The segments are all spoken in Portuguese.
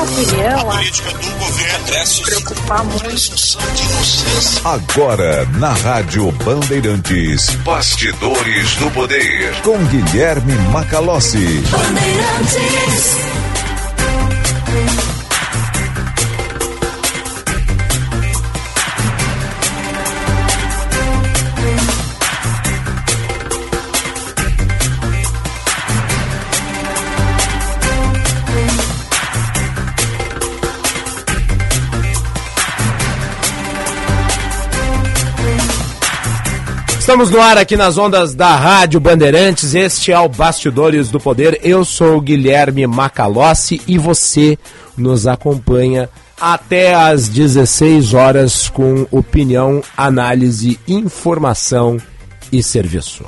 minha opinião, a política do governo preocupar muito. Agora, na Rádio Bandeirantes, Bastidores do Poder, com Guilherme Macalossi. Bandeirantes. Estamos no ar aqui nas ondas da Rádio Bandeirantes. Este é o Bastidores do Poder. Eu sou Guilherme Macalossi e você nos acompanha até às 16 horas com opinião, análise, informação e serviço.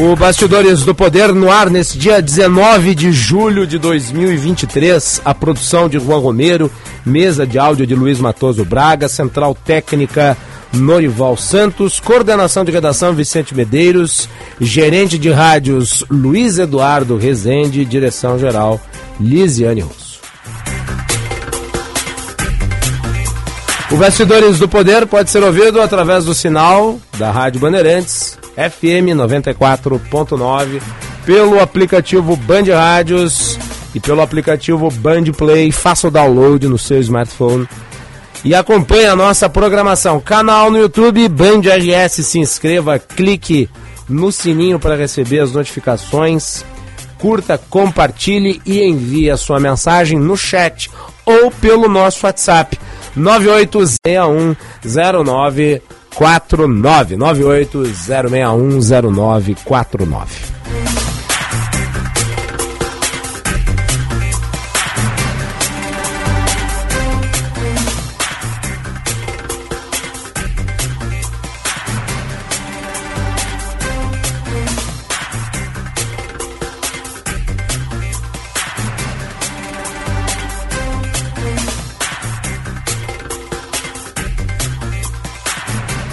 O Bastidores do Poder no ar nesse dia 19 de julho de 2023. A produção de Juan Romero, mesa de áudio de Luiz Matoso Braga, central técnica Norival Santos, coordenação de redação Vicente Medeiros, gerente de rádios Luiz Eduardo Rezende, direção geral Lisiane Russo. O Bastidores do Poder pode ser ouvido através do sinal da Rádio Bandeirantes FM 94.9, pelo aplicativo Band Rádios e pelo aplicativo Band Play. Faça o download no seu smartphone e acompanhe a nossa programação. Canal no YouTube Band RS, se inscreva, clique no sininho para receber as notificações. Curta, compartilhe e envie a sua mensagem no chat ou pelo nosso WhatsApp 986109 49 980610949.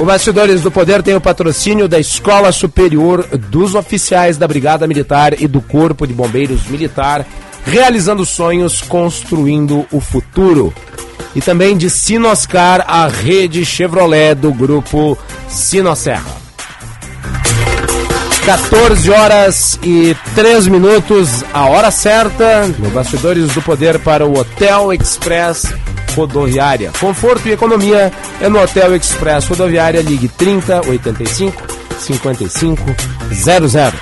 O Bastidores do Poder tem o patrocínio da Escola Superior dos Oficiais da Brigada Militar e do Corpo de Bombeiros Militar, realizando sonhos, construindo o futuro. E também de Sinoscar, a rede Chevrolet do grupo Sinosserra. 14 horas e 3 minutos, a hora certa, no Bastidores do Poder para o Hotel Express Rodoviária. Conforto e economia é no Hotel Express Rodoviária, ligue 30 85 55 00.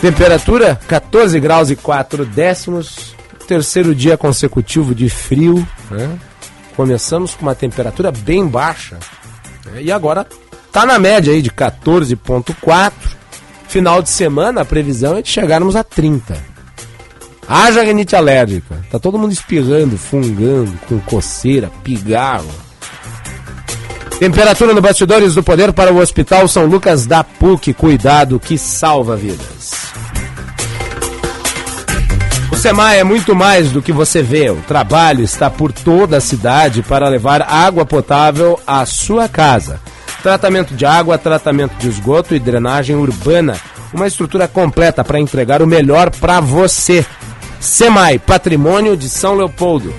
Temperatura 14 graus e 4 décimos. Terceiro dia consecutivo de frio. Né? Começamos com uma temperatura bem baixa. Né? E agora tá na média aí de 14,4. Final de semana, a previsão é de chegarmos a 30. Haja renite alérgica. Tá todo mundo espirrando, fungando, com coceira, pigarro. Temperatura no Bastidores do Poder para o Hospital São Lucas da PUC. Cuidado que salva vidas. O SEMAI é muito mais do que você vê. O trabalho está por toda a cidade para levar água potável à sua casa. Tratamento de água, tratamento de esgoto e drenagem urbana. Uma estrutura completa para entregar o melhor para você. SEMAI, Patrimônio de São Leopoldo.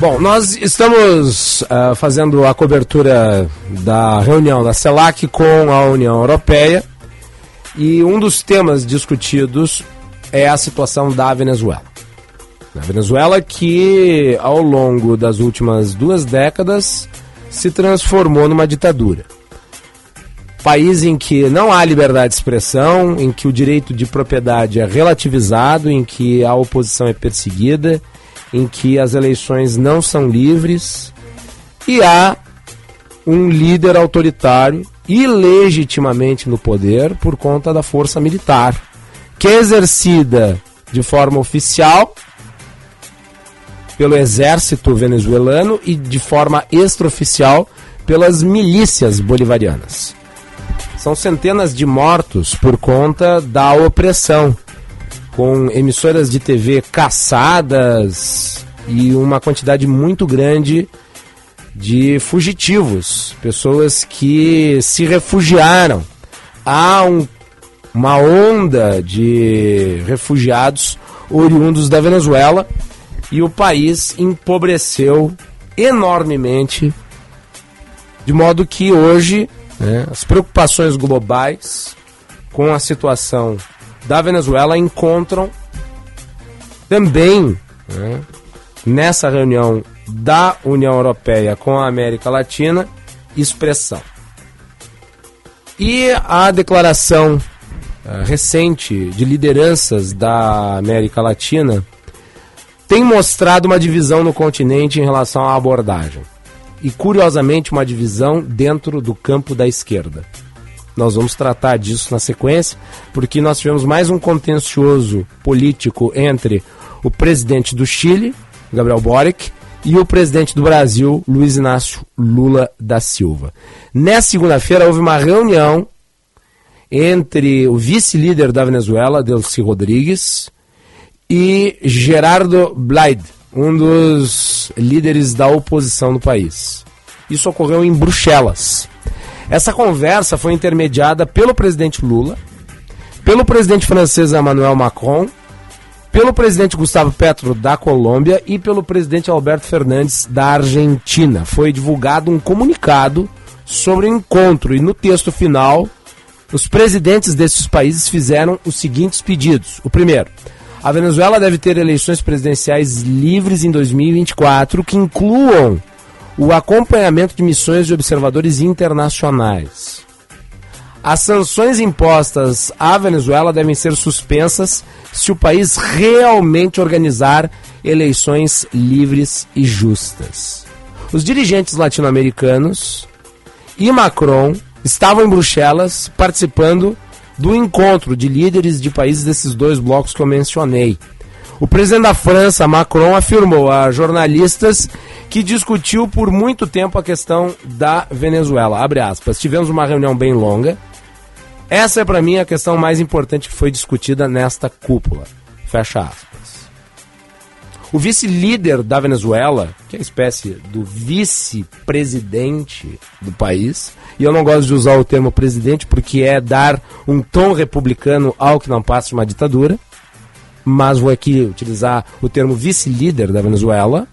Bom, nós estamos uh, fazendo a cobertura da reunião da CELAC com a União Europeia e um dos temas discutidos é a situação da Venezuela. Na Venezuela que ao longo das últimas duas décadas se transformou numa ditadura. País em que não há liberdade de expressão, em que o direito de propriedade é relativizado, em que a oposição é perseguida, em que as eleições não são livres e há um líder autoritário ilegitimamente no poder por conta da força militar que é exercida de forma oficial pelo exército venezuelano e de forma extraoficial pelas milícias bolivarianas. São centenas de mortos por conta da opressão, com emissoras de TV caçadas e uma quantidade muito grande de fugitivos, pessoas que se refugiaram. Há um, uma onda de refugiados oriundos da Venezuela e o país empobreceu enormemente, de modo que hoje né, as preocupações globais com a situação da Venezuela encontram também né, nessa reunião da União Europeia com a América Latina expressão. E a declaração uh, recente de lideranças da América Latina tem mostrado uma divisão no continente em relação à abordagem. E, curiosamente, uma divisão dentro do campo da esquerda. Nós vamos tratar disso na sequência, porque nós tivemos mais um contencioso político entre o presidente do Chile, Gabriel Boric, e o presidente do Brasil, Luiz Inácio Lula da Silva. Nessa segunda-feira houve uma reunião entre o vice-líder da Venezuela, Delcy Rodrigues, e Gerardo Blyde, um dos líderes da oposição no país. Isso ocorreu em Bruxelas. Essa conversa foi intermediada pelo presidente Lula, pelo presidente francês Emmanuel Macron, pelo presidente Gustavo Petro da Colômbia e pelo presidente Alberto Fernandes da Argentina. Foi divulgado um comunicado sobre o encontro e no texto final os presidentes desses países fizeram os seguintes pedidos. O primeiro, a Venezuela deve ter eleições presidenciais livres em 2024 que incluam o acompanhamento de missões de observadores internacionais. As sanções impostas à Venezuela devem ser suspensas se o país realmente organizar eleições livres e justas. Os dirigentes latino-americanos e Macron estavam em Bruxelas participando do encontro de líderes de países desses dois blocos que eu mencionei. O presidente da França, Macron, afirmou a jornalistas que discutiu por muito tempo a questão da Venezuela. Abre aspas. Tivemos uma reunião bem longa. Essa é para mim a questão mais importante que foi discutida nesta cúpula. Fecha aspas. O vice-líder da Venezuela, que é a espécie do vice-presidente do país, e eu não gosto de usar o termo presidente porque é dar um tom republicano ao que não passa de uma ditadura, mas vou aqui utilizar o termo vice-líder da Venezuela,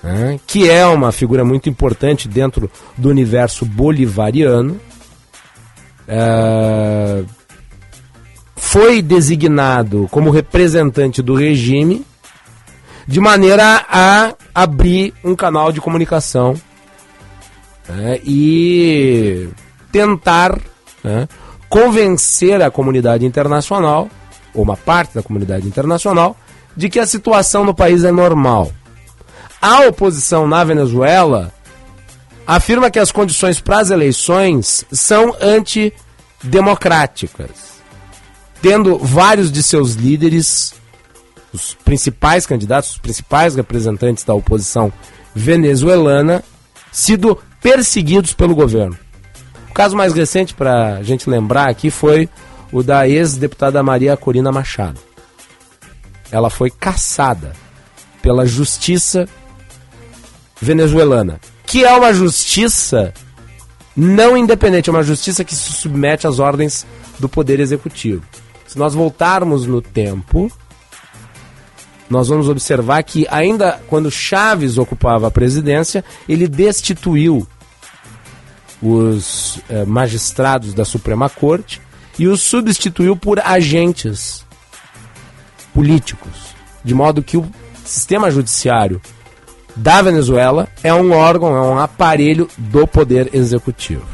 né, que é uma figura muito importante dentro do universo bolivariano. É, foi designado como representante do regime de maneira a abrir um canal de comunicação né, e tentar né, convencer a comunidade internacional, ou uma parte da comunidade internacional, de que a situação no país é normal. A oposição na Venezuela afirma que as condições para as eleições são antidemocráticas, tendo vários de seus líderes os principais candidatos, os principais representantes da oposição venezuelana, sido perseguidos pelo governo. O caso mais recente, para a gente lembrar aqui, foi o da ex-deputada Maria Corina Machado. Ela foi caçada pela justiça venezuelana, que é uma justiça não independente, é uma justiça que se submete às ordens do poder executivo. Se nós voltarmos no tempo, nós vamos observar que ainda quando Chaves ocupava a presidência, ele destituiu os eh, magistrados da Suprema Corte e os substituiu por agentes políticos, de modo que o sistema judiciário da Venezuela é um órgão, é um aparelho do poder executivo.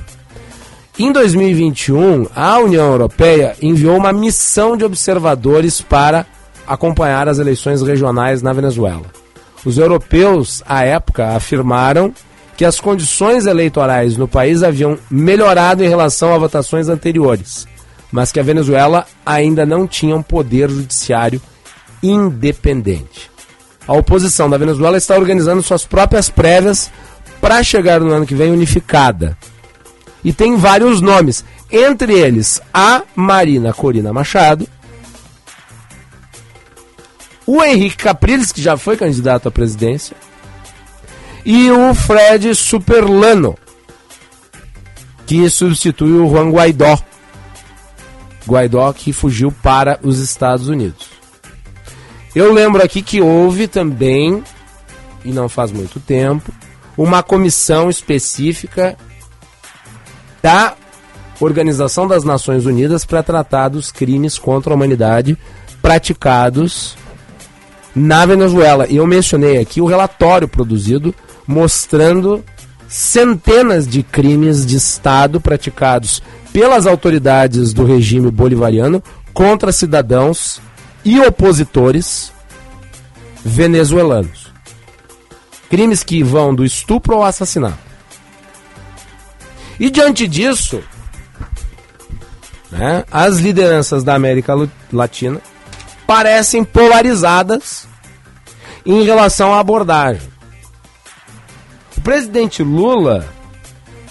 Em 2021, a União Europeia enviou uma missão de observadores para acompanhar as eleições regionais na Venezuela. Os europeus, à época, afirmaram que as condições eleitorais no país haviam melhorado em relação a votações anteriores, mas que a Venezuela ainda não tinha um poder judiciário independente. A oposição da Venezuela está organizando suas próprias prévias para chegar no ano que vem unificada. E tem vários nomes, entre eles a Marina Corina Machado, o Henrique Capriles, que já foi candidato à presidência, e o Fred Superlano, que substitui o Juan Guaidó. Guaidó que fugiu para os Estados Unidos. Eu lembro aqui que houve também, e não faz muito tempo, uma comissão específica da Organização das Nações Unidas para tratar dos crimes contra a humanidade praticados na Venezuela. E eu mencionei aqui o relatório produzido mostrando centenas de crimes de Estado praticados pelas autoridades do regime bolivariano contra cidadãos e opositores venezuelanos. Crimes que vão do estupro ao assassinato. E diante disso, né, as lideranças da América Latina parecem polarizadas em relação à abordagem. Presidente Lula,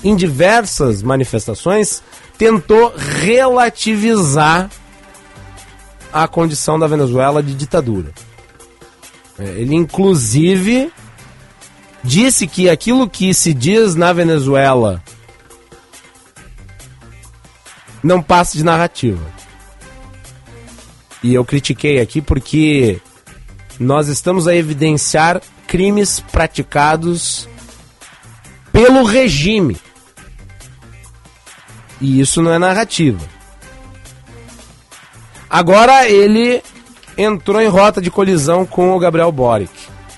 em diversas manifestações, tentou relativizar a condição da Venezuela de ditadura. É, ele, inclusive, disse que aquilo que se diz na Venezuela não passa de narrativa. E eu critiquei aqui porque nós estamos a evidenciar crimes praticados pelo regime. E isso não é narrativa. Agora ele entrou em rota de colisão com o Gabriel Boric.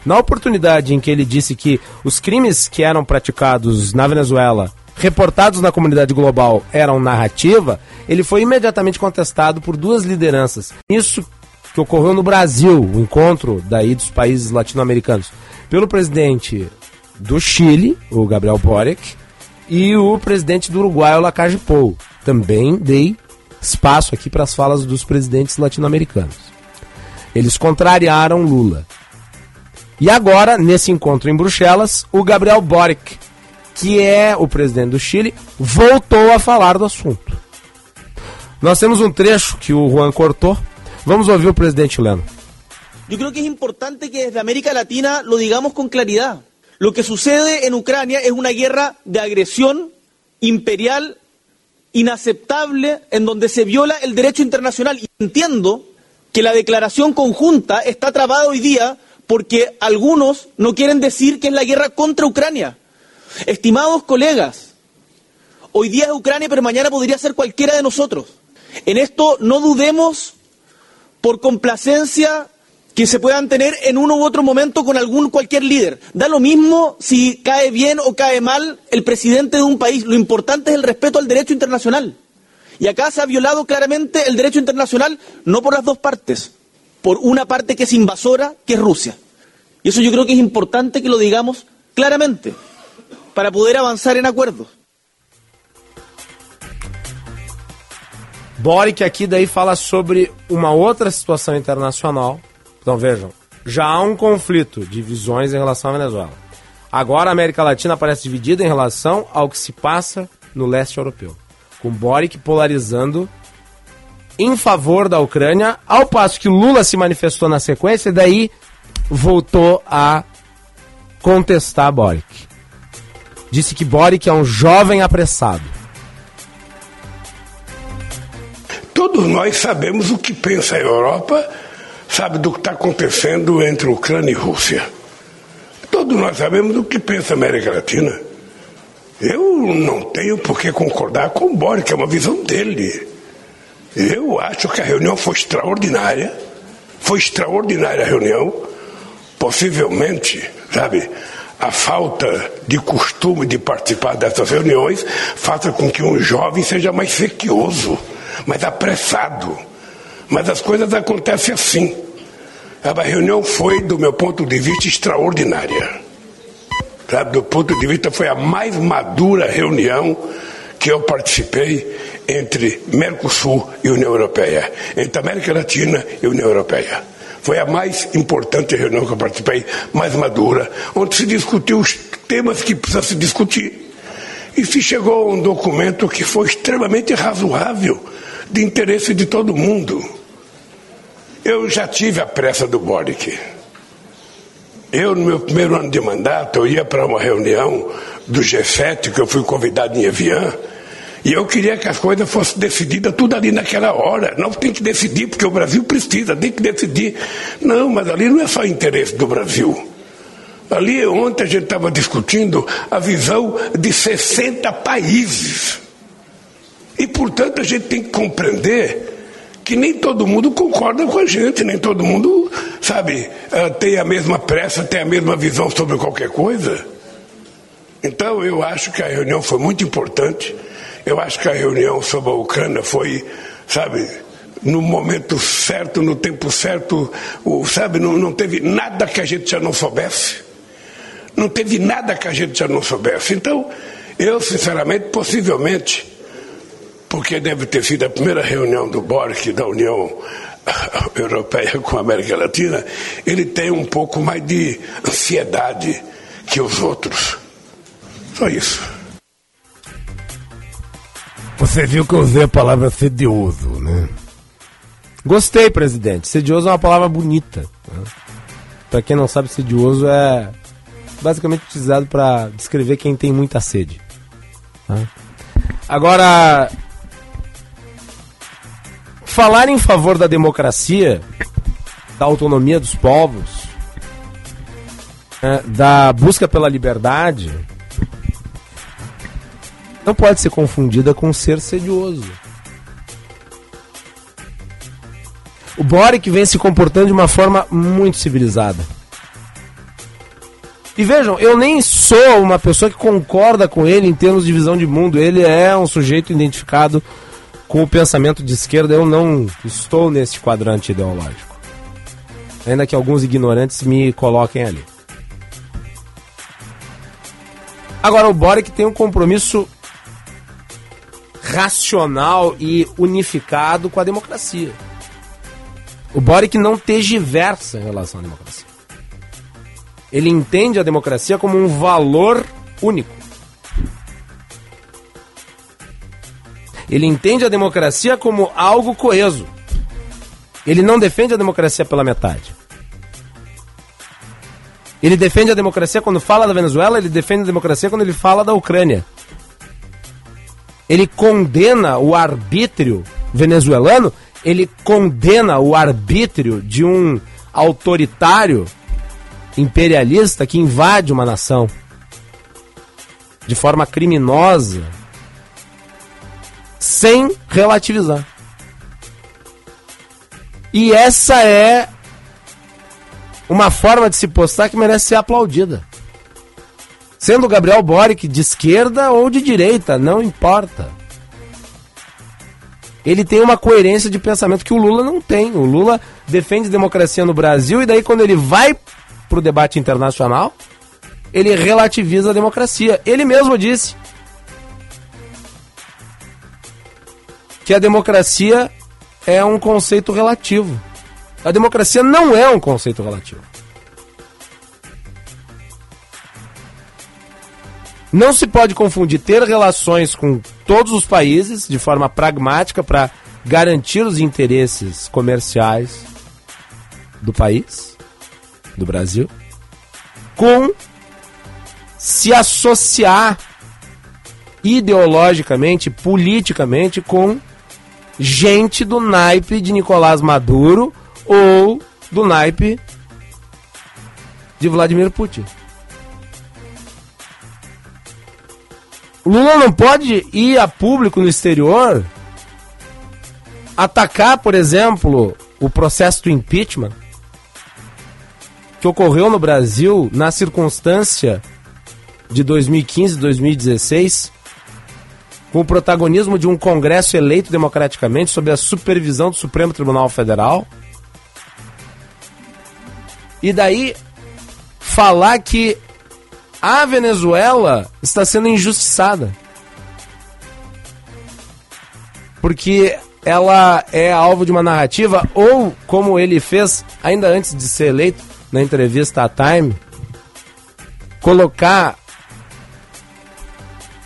Na oportunidade em que ele disse que os crimes que eram praticados na Venezuela, reportados na comunidade global, eram narrativa, ele foi imediatamente contestado por duas lideranças. Isso que ocorreu no Brasil, o encontro daí dos países latino-americanos, pelo presidente do Chile, o Gabriel Boric, e o presidente do Uruguai, o Lacage Pou. Também dei espaço aqui para as falas dos presidentes latino-americanos. Eles contrariaram Lula. E agora, nesse encontro em Bruxelas, o Gabriel Boric, que é o presidente do Chile, voltou a falar do assunto. Nós temos um trecho que o Juan cortou. Vamos ouvir o presidente chileno. Yo creo que es importante que desde América Latina lo digamos con claridad. Lo que sucede en Ucrania es una guerra de agresión imperial inaceptable en donde se viola el derecho internacional. Y entiendo que la declaración conjunta está trabada hoy día porque algunos no quieren decir que es la guerra contra Ucrania. Estimados colegas, hoy día es Ucrania, pero mañana podría ser cualquiera de nosotros. En esto no dudemos por complacencia que se puedan tener en uno u otro momento con algún cualquier líder. Da lo mismo si cae bien o cae mal el presidente de un país. Lo importante es el respeto al derecho internacional. Y acá se ha violado claramente el derecho internacional, no por las dos partes, por una parte que es invasora, que es Rusia. Y eso yo creo que es importante que lo digamos claramente, para poder avanzar en acuerdos. Boric aqui daí fala sobre uma outra situação internacional. Então vejam, já há um conflito de visões em relação à Venezuela. Agora a América Latina parece dividida em relação ao que se passa no leste europeu. Com Boric polarizando em favor da Ucrânia, ao passo que Lula se manifestou na sequência e daí voltou a contestar Boric. Disse que Boric é um jovem apressado. Todos nós sabemos o que pensa a Europa, sabe do que está acontecendo entre Ucrânia e Rússia. Todos nós sabemos o que pensa a América Latina. Eu não tenho por que concordar com o Boric, é uma visão dele. Eu acho que a reunião foi extraordinária. Foi extraordinária a reunião. Possivelmente, sabe, a falta de costume de participar dessas reuniões faça com que um jovem seja mais sequioso mas apressado. Mas as coisas acontecem assim. A reunião foi, do meu ponto de vista, extraordinária. Do ponto de vista, foi a mais madura reunião que eu participei entre Mercosul e União Europeia, entre América Latina e União Europeia. Foi a mais importante reunião que eu participei, mais madura, onde se discutiu os temas que precisa se discutir. E se chegou a um documento que foi extremamente razoável, de interesse de todo mundo. Eu já tive a pressa do Boric. Eu, no meu primeiro ano de mandato, eu ia para uma reunião do G7, que eu fui convidado em Evian, e eu queria que as coisas fossem decididas tudo ali naquela hora. Não tem que decidir, porque o Brasil precisa, tem que decidir. Não, mas ali não é só interesse do Brasil. Ali ontem a gente estava discutindo a visão de 60 países. E, portanto, a gente tem que compreender que nem todo mundo concorda com a gente, nem todo mundo, sabe, eh, tem a mesma pressa, tem a mesma visão sobre qualquer coisa. Então, eu acho que a reunião foi muito importante. Eu acho que a reunião sobre a Ucrânia foi, sabe, no momento certo, no tempo certo, o, sabe, não, não teve nada que a gente já não soubesse. Não teve nada que a gente já não soubesse. Então, eu, sinceramente, possivelmente, porque deve ter sido a primeira reunião do BORC, da União Europeia com a América Latina, ele tem um pouco mais de ansiedade que os outros. Só isso. Você viu que eu usei a palavra sedioso, né? Gostei, presidente. Sedioso é uma palavra bonita. Né? Para quem não sabe, sedioso é basicamente utilizado para descrever quem tem muita sede. Né? Agora, falar em favor da democracia, da autonomia dos povos, né, da busca pela liberdade, não pode ser confundida com ser sedioso. O Boric vem se comportando de uma forma muito civilizada. E vejam, eu nem sou uma pessoa que concorda com ele em termos de visão de mundo. Ele é um sujeito identificado com o pensamento de esquerda. Eu não estou nesse quadrante ideológico. Ainda que alguns ignorantes me coloquem ali. Agora, o Boric tem um compromisso racional e unificado com a democracia. O Boric não tergiversa em relação à democracia. Ele entende a democracia como um valor único. Ele entende a democracia como algo coeso. Ele não defende a democracia pela metade. Ele defende a democracia quando fala da Venezuela, ele defende a democracia quando ele fala da Ucrânia ele condena o arbítrio venezuelano, ele condena o arbítrio de um autoritário imperialista que invade uma nação de forma criminosa, sem relativizar. E essa é uma forma de se postar que merece ser aplaudida. Sendo Gabriel Boric de esquerda ou de direita, não importa. Ele tem uma coerência de pensamento que o Lula não tem. O Lula defende democracia no Brasil e daí quando ele vai para o debate internacional, ele relativiza a democracia. Ele mesmo disse que a democracia é um conceito relativo. A democracia não é um conceito relativo. Não se pode confundir ter relações com todos os países de forma pragmática para garantir os interesses comerciais do país, do Brasil, com se associar ideologicamente, politicamente com gente do naipe de Nicolás Maduro ou do naipe de Vladimir Putin. O Lula não pode ir a público no exterior atacar, por exemplo, o processo do impeachment que ocorreu no Brasil na circunstância de 2015 2016, com o protagonismo de um Congresso eleito democraticamente sob a supervisão do Supremo Tribunal Federal. E daí falar que a Venezuela está sendo injustiçada. porque ela é alvo de uma narrativa, ou como ele fez ainda antes de ser eleito na entrevista à Time, colocar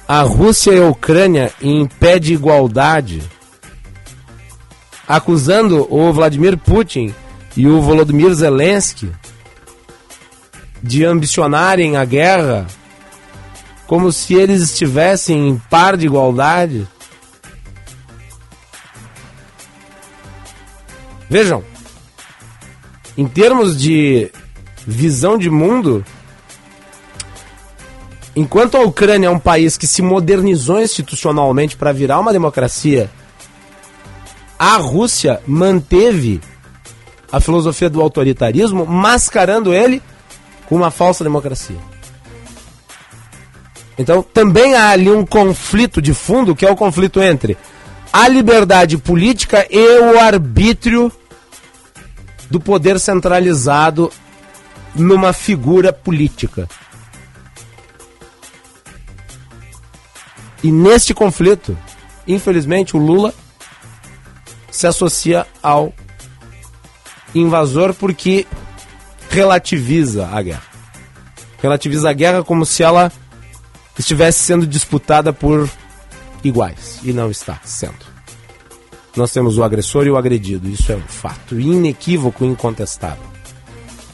a Rússia e a Ucrânia em pé de igualdade, acusando o Vladimir Putin e o Volodymyr Zelensky de ambicionarem a guerra como se eles estivessem em par de igualdade. Vejam, em termos de visão de mundo, enquanto a Ucrânia é um país que se modernizou institucionalmente para virar uma democracia, a Rússia manteve a filosofia do autoritarismo, mascarando ele com uma falsa democracia. Então também há ali um conflito de fundo, que é o conflito entre a liberdade política e o arbítrio do poder centralizado numa figura política. E neste conflito, infelizmente, o Lula se associa ao invasor porque relativiza a guerra. Relativiza a guerra como se ela estivesse sendo disputada por iguais. E não está sendo. Nós temos o agressor e o agredido. Isso é um fato inequívoco e incontestável.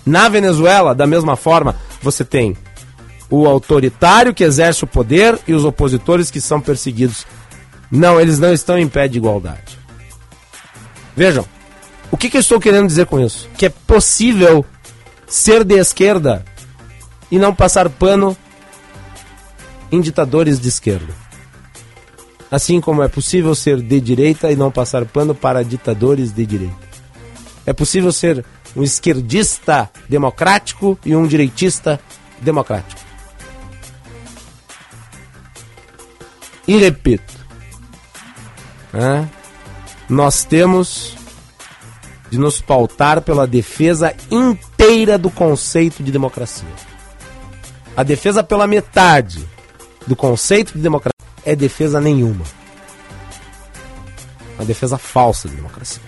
Na Venezuela, da mesma forma, você tem o autoritário que exerce o poder e os opositores que são perseguidos. Não, eles não estão em pé de igualdade. Vejam, o que, que eu estou querendo dizer com isso? Que é possível ser de esquerda e não passar pano em ditadores de esquerda. Assim como é possível ser de direita e não passar pano para ditadores de direita. É possível ser um esquerdista democrático e um direitista democrático. E repito, né, nós temos de nos pautar pela defesa inteira do conceito de democracia. A defesa pela metade do conceito de democracia é defesa nenhuma. Uma defesa falsa de democracia.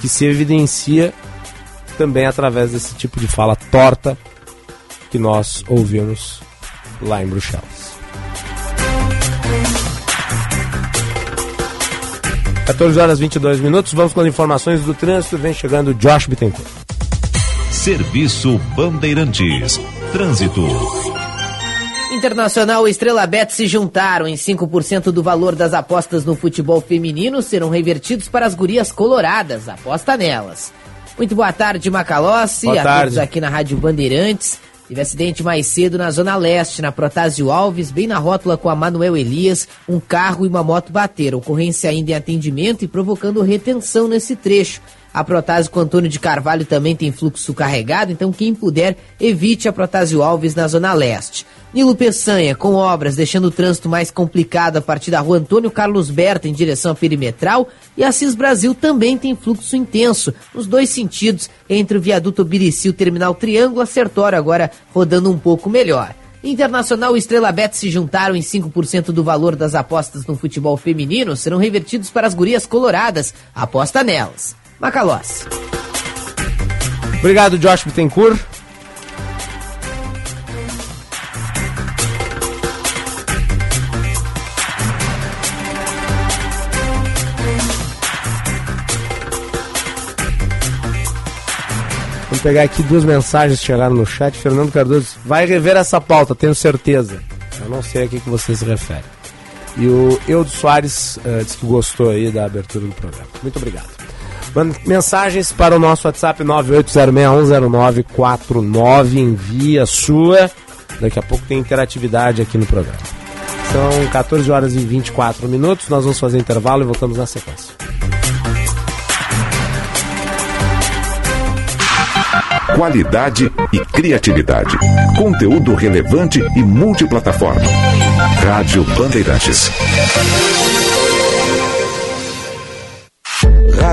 Que se evidencia também através desse tipo de fala torta que nós ouvimos lá em Bruxelas. 14 horas 22 minutos, vamos com as informações do trânsito. Vem chegando Josh Bittencourt. Serviço Bandeirantes. Trânsito. Internacional e Estrela Bet se juntaram em 5% do valor das apostas no futebol feminino serão revertidos para as gurias coloradas. Aposta nelas. Muito boa tarde, Macalossi. Boa a tarde. todos aqui na Rádio Bandeirantes. Teve acidente mais cedo na Zona Leste, na Protásio Alves, bem na rótula com a Manuel Elias. Um carro e uma moto bateram. Ocorrência ainda em atendimento e provocando retenção nesse trecho. A Protásio Antônio de Carvalho também tem fluxo carregado, então quem puder, evite a Protásio Alves na Zona Leste. Nilo Peçanha, com obras, deixando o trânsito mais complicado a partir da rua Antônio Carlos Berta em direção à perimetral. E a Cis Brasil também tem fluxo intenso, nos dois sentidos, entre o viaduto Birici e o terminal Triângulo, a Sertório agora rodando um pouco melhor. Internacional e Estrela Bet se juntaram em 5% do valor das apostas no futebol feminino, serão revertidos para as gurias coloradas. Aposta nelas. Macalós. Obrigado, Josh Bittencourt. Vamos pegar aqui duas mensagens que chegaram no chat. Fernando Cardoso vai rever essa pauta, tenho certeza. Eu não sei a que que você se refere. E o Eudo Soares eh, disse que gostou aí da abertura do programa. Muito obrigado. Mensagens para o nosso WhatsApp 980610949. Envie a sua. Daqui a pouco tem interatividade aqui no programa. São 14 horas e 24 minutos. Nós vamos fazer intervalo e voltamos na sequência. Qualidade e criatividade. Conteúdo relevante e multiplataforma. Rádio Bandeirantes.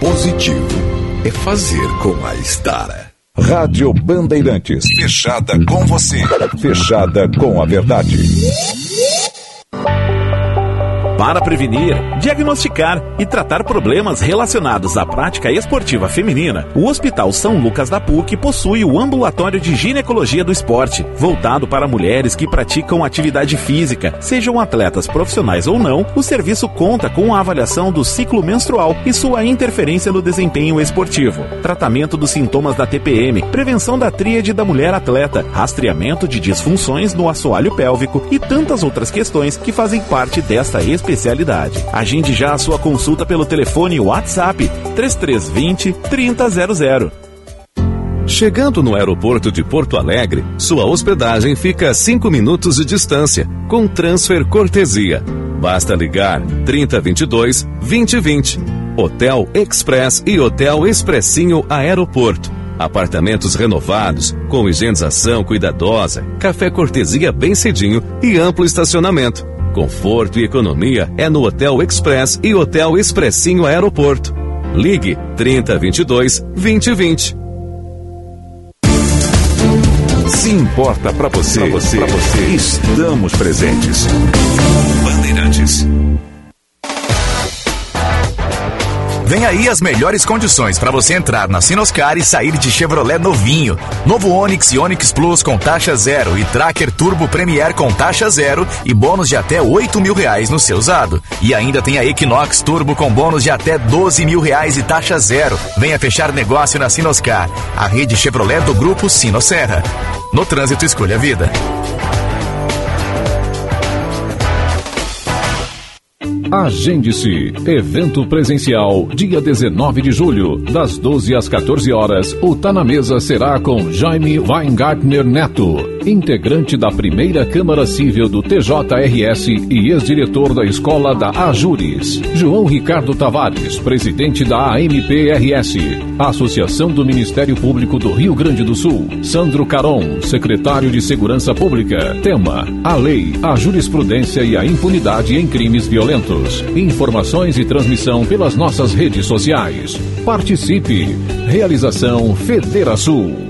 Positivo é fazer com a Stara. Rádio Bandeirantes. Fechada com você. Fechada com a verdade para prevenir, diagnosticar e tratar problemas relacionados à prática esportiva feminina, o Hospital São Lucas da PUC possui o Ambulatório de Ginecologia do Esporte, voltado para mulheres que praticam atividade física, sejam atletas profissionais ou não. O serviço conta com a avaliação do ciclo menstrual e sua interferência no desempenho esportivo, tratamento dos sintomas da TPM, prevenção da tríade da mulher atleta, rastreamento de disfunções no assoalho pélvico e tantas outras questões que fazem parte desta especialidade especialidade. Agende já a sua consulta pelo telefone WhatsApp 3320 3000. Chegando no aeroporto de Porto Alegre, sua hospedagem fica a 5 minutos de distância, com transfer cortesia. Basta ligar 3022 2020. Hotel Express e Hotel Expressinho Aeroporto. Apartamentos renovados, com higienização cuidadosa, café cortesia bem cedinho e amplo estacionamento. Conforto e economia é no Hotel Express e Hotel Expressinho Aeroporto. Ligue 3022 2020. Se importa para você, você, você, estamos presentes. Bandeirantes. Vem aí as melhores condições para você entrar na Sinoscar e sair de Chevrolet novinho. Novo Onix e Onix Plus com taxa zero e Tracker Turbo Premier com taxa zero e bônus de até 8 mil reais no seu usado. E ainda tem a Equinox Turbo com bônus de até 12 mil reais e taxa zero. Venha fechar negócio na Sinoscar, a rede Chevrolet do grupo Sinosserra. No trânsito, escolha a vida. Agende-se. Evento presencial, dia 19 de julho, das 12 às 14 horas. O Tá na Mesa será com Jaime Weingartner Neto, integrante da primeira Câmara Civil do TJRS e ex-diretor da Escola da Ajures. João Ricardo Tavares, presidente da AMPRS, Associação do Ministério Público do Rio Grande do Sul. Sandro Caron, secretário de Segurança Pública. Tema: A lei, a jurisprudência e a impunidade em crimes violentos. Informações e transmissão pelas nossas redes sociais. Participe. Realização Federação.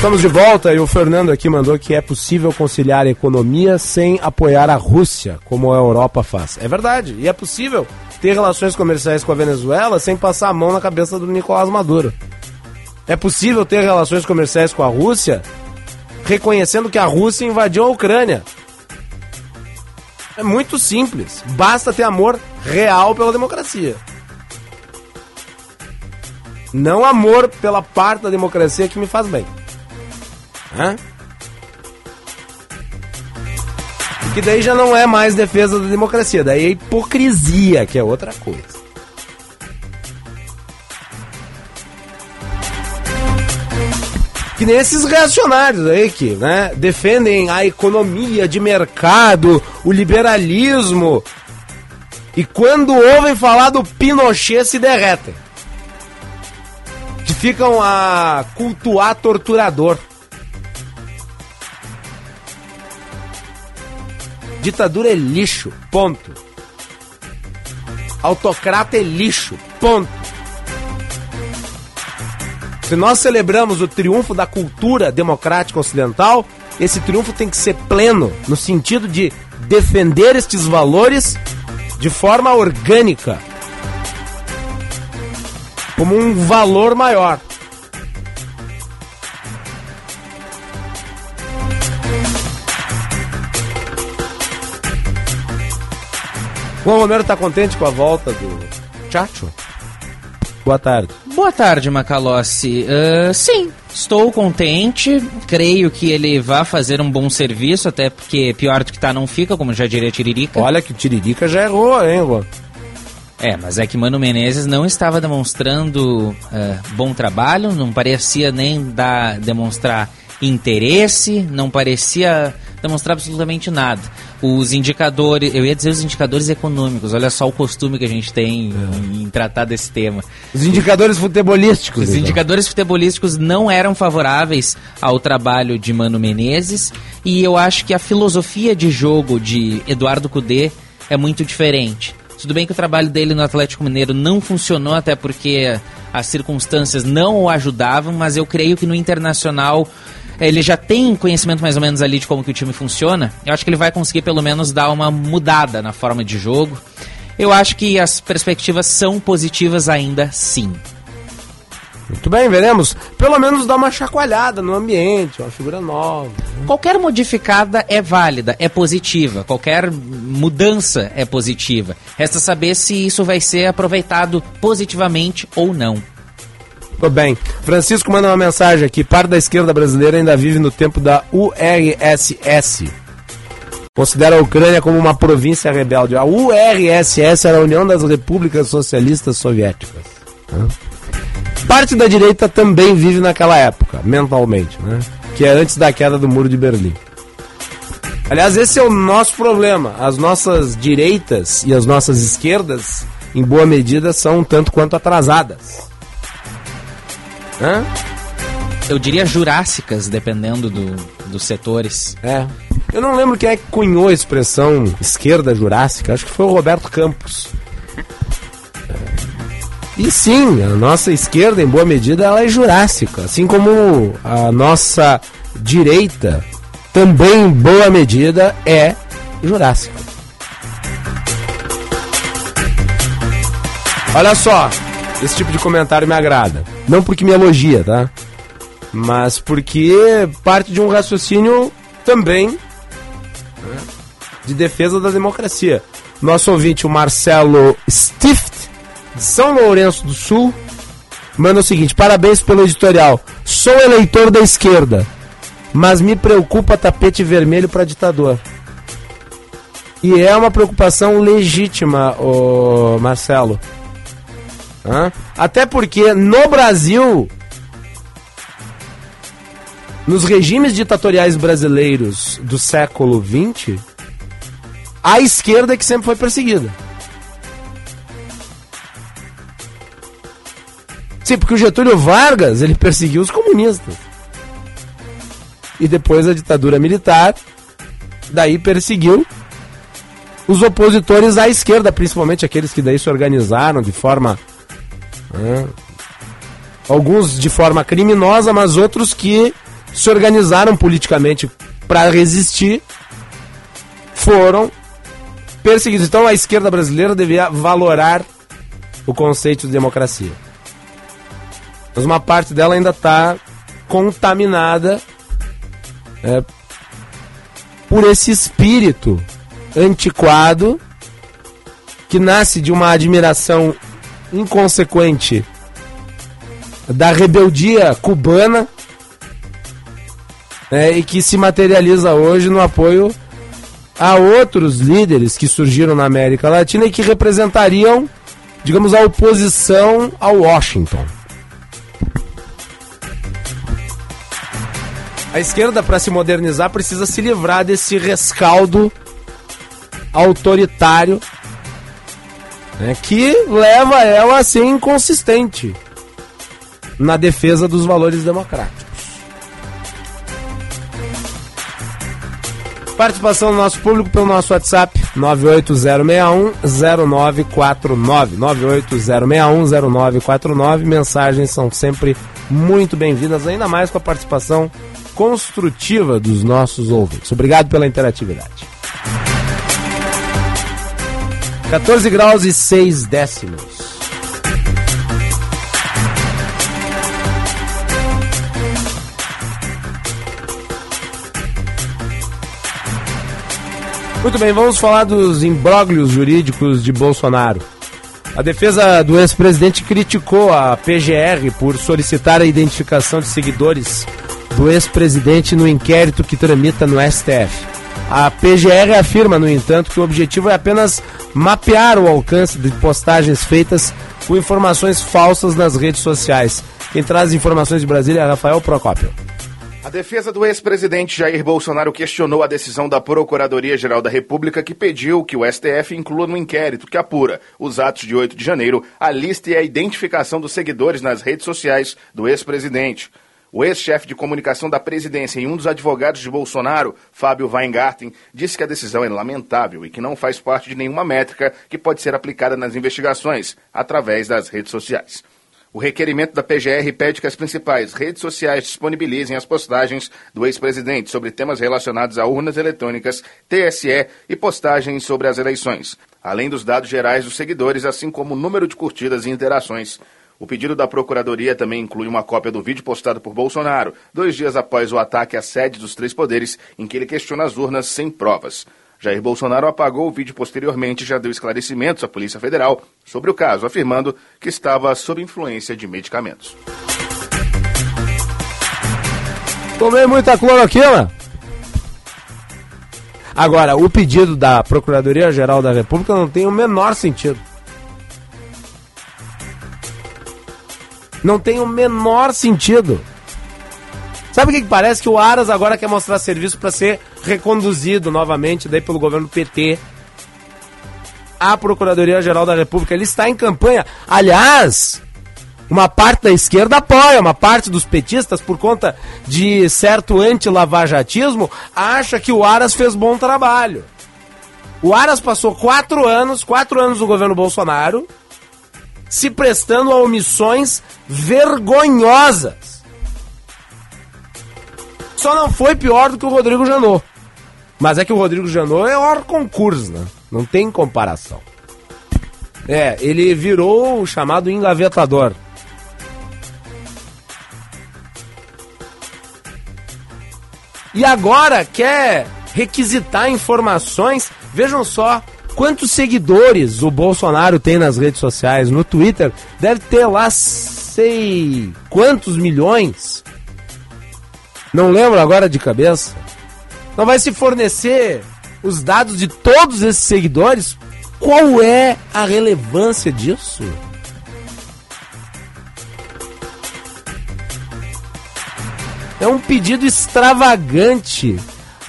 Estamos de volta e o Fernando aqui mandou que é possível conciliar a economia sem apoiar a Rússia, como a Europa faz. É verdade, e é possível ter relações comerciais com a Venezuela sem passar a mão na cabeça do Nicolás Maduro. É possível ter relações comerciais com a Rússia reconhecendo que a Rússia invadiu a Ucrânia. É muito simples. Basta ter amor real pela democracia. Não amor pela parte da democracia que me faz bem. Hã? Que daí já não é mais defesa da democracia, daí é hipocrisia, que é outra coisa. Que nem esses reacionários aí que né, defendem a economia de mercado, o liberalismo. E quando ouvem falar do Pinochet se derretem. Que ficam a cultuar torturador. Ditadura é lixo, ponto. Autocrata é lixo, ponto. Se nós celebramos o triunfo da cultura democrática ocidental, esse triunfo tem que ser pleno, no sentido de defender estes valores de forma orgânica, como um valor maior. O Romero está contente com a volta do Chacho? Boa tarde. Boa tarde, Macalossi. Uh, sim, estou contente. Creio que ele vai fazer um bom serviço, até porque pior do que tá não fica, como já diria Tiririca. Olha que Tiririca já errou, hein, Rô? É, mas é que Mano Menezes não estava demonstrando uh, bom trabalho, não parecia nem dar, demonstrar interesse, não parecia demonstrar absolutamente nada. Os indicadores, eu ia dizer os indicadores econômicos, olha só o costume que a gente tem é. em, em, tratar desse tema. Os indicadores futebolísticos. Os então. indicadores futebolísticos não eram favoráveis ao trabalho de Mano Menezes e eu acho que a filosofia de jogo de Eduardo Cudê é muito diferente. Tudo bem que o trabalho dele no Atlético Mineiro não funcionou, até porque as circunstâncias não o ajudavam, mas eu creio que no Internacional ele já tem conhecimento mais ou menos ali de como que o time funciona, eu acho que ele vai conseguir pelo menos dar uma mudada na forma de jogo. Eu acho que as perspectivas são positivas ainda sim. Muito bem, veremos. Pelo menos dar uma chacoalhada no ambiente, uma figura nova. Qualquer modificada é válida, é positiva. Qualquer mudança é positiva. Resta saber se isso vai ser aproveitado positivamente ou não. Tudo bem. Francisco manda uma mensagem aqui. Parte da esquerda brasileira ainda vive no tempo da URSS. Considera a Ucrânia como uma província rebelde. A URSS era a União das Repúblicas Socialistas Soviéticas. Parte da direita também vive naquela época, mentalmente, né? Que é antes da queda do Muro de Berlim. Aliás, esse é o nosso problema. As nossas direitas e as nossas esquerdas, em boa medida, são um tanto quanto atrasadas. Hã? Eu diria jurássicas, dependendo do, dos setores. É. Eu não lembro quem é que cunhou a expressão esquerda jurássica, acho que foi o Roberto Campos. E sim, a nossa esquerda, em boa medida, ela é jurássica, assim como a nossa direita, também em boa medida, é jurássica. Olha só, esse tipo de comentário me agrada. Não porque me elogia, tá? Mas porque parte de um raciocínio também né, de defesa da democracia. Nosso ouvinte, o Marcelo Stift, de São Lourenço do Sul, manda o seguinte: parabéns pelo editorial. Sou eleitor da esquerda, mas me preocupa tapete vermelho para ditador. E é uma preocupação legítima, o Marcelo. Hã? Até porque no Brasil, nos regimes ditatoriais brasileiros do século XX, a esquerda é que sempre foi perseguida. Sim, porque o Getúlio Vargas ele perseguiu os comunistas. E depois a ditadura militar, daí perseguiu os opositores à esquerda, principalmente aqueles que daí se organizaram de forma né? Alguns de forma criminosa, mas outros que se organizaram politicamente para resistir foram perseguidos. Então a esquerda brasileira devia valorar o conceito de democracia. Mas uma parte dela ainda está contaminada é, por esse espírito antiquado que nasce de uma admiração inconsequente da rebeldia cubana né, e que se materializa hoje no apoio a outros líderes que surgiram na América Latina e que representariam, digamos, a oposição ao Washington. A esquerda, para se modernizar, precisa se livrar desse rescaldo autoritário né, que leva ela a ser inconsistente na defesa dos valores democráticos. Participação do nosso público pelo nosso WhatsApp 980610949. 980610949. Mensagens são sempre muito bem-vindas, ainda mais com a participação construtiva dos nossos ouvintes. Obrigado pela interatividade. 14 graus e 6 décimos. Muito bem, vamos falar dos imbróglios jurídicos de Bolsonaro. A defesa do ex-presidente criticou a PGR por solicitar a identificação de seguidores do ex-presidente no inquérito que tramita no STF. A PGR afirma, no entanto, que o objetivo é apenas mapear o alcance de postagens feitas com informações falsas nas redes sociais. Quem traz informações de Brasília é Rafael Procópio. A defesa do ex-presidente Jair Bolsonaro questionou a decisão da Procuradoria-Geral da República que pediu que o STF inclua no inquérito que apura os atos de 8 de janeiro a lista e a identificação dos seguidores nas redes sociais do ex-presidente. O ex-chefe de comunicação da presidência e um dos advogados de Bolsonaro, Fábio Weingarten, disse que a decisão é lamentável e que não faz parte de nenhuma métrica que pode ser aplicada nas investigações através das redes sociais. O requerimento da PGR pede que as principais redes sociais disponibilizem as postagens do ex-presidente sobre temas relacionados a urnas eletrônicas, TSE e postagens sobre as eleições, além dos dados gerais dos seguidores, assim como o número de curtidas e interações. O pedido da Procuradoria também inclui uma cópia do vídeo postado por Bolsonaro, dois dias após o ataque à sede dos três poderes, em que ele questiona as urnas sem provas. Jair Bolsonaro apagou o vídeo posteriormente e já deu esclarecimentos à Polícia Federal sobre o caso, afirmando que estava sob influência de medicamentos. Tomei muita cloroquina. Agora, o pedido da Procuradoria-Geral da República não tem o menor sentido. Não tem o menor sentido. Sabe o que, que parece? Que o Aras agora quer mostrar serviço para ser reconduzido novamente daí pelo governo PT à Procuradoria-Geral da República. Ele está em campanha. Aliás, uma parte da esquerda apoia, uma parte dos petistas, por conta de certo anti-lavajatismo, acha que o Aras fez bom trabalho. O Aras passou quatro anos, quatro anos do governo Bolsonaro, se prestando a omissões vergonhosas só não foi pior do que o Rodrigo Janot. Mas é que o Rodrigo Janot é hora concurso, né? Não tem comparação. É, ele virou o chamado engavetador. E agora quer requisitar informações. Vejam só quantos seguidores o Bolsonaro tem nas redes sociais. No Twitter deve ter lá sei quantos milhões. Não lembro agora de cabeça. Não vai se fornecer os dados de todos esses seguidores? Qual é a relevância disso? É um pedido extravagante.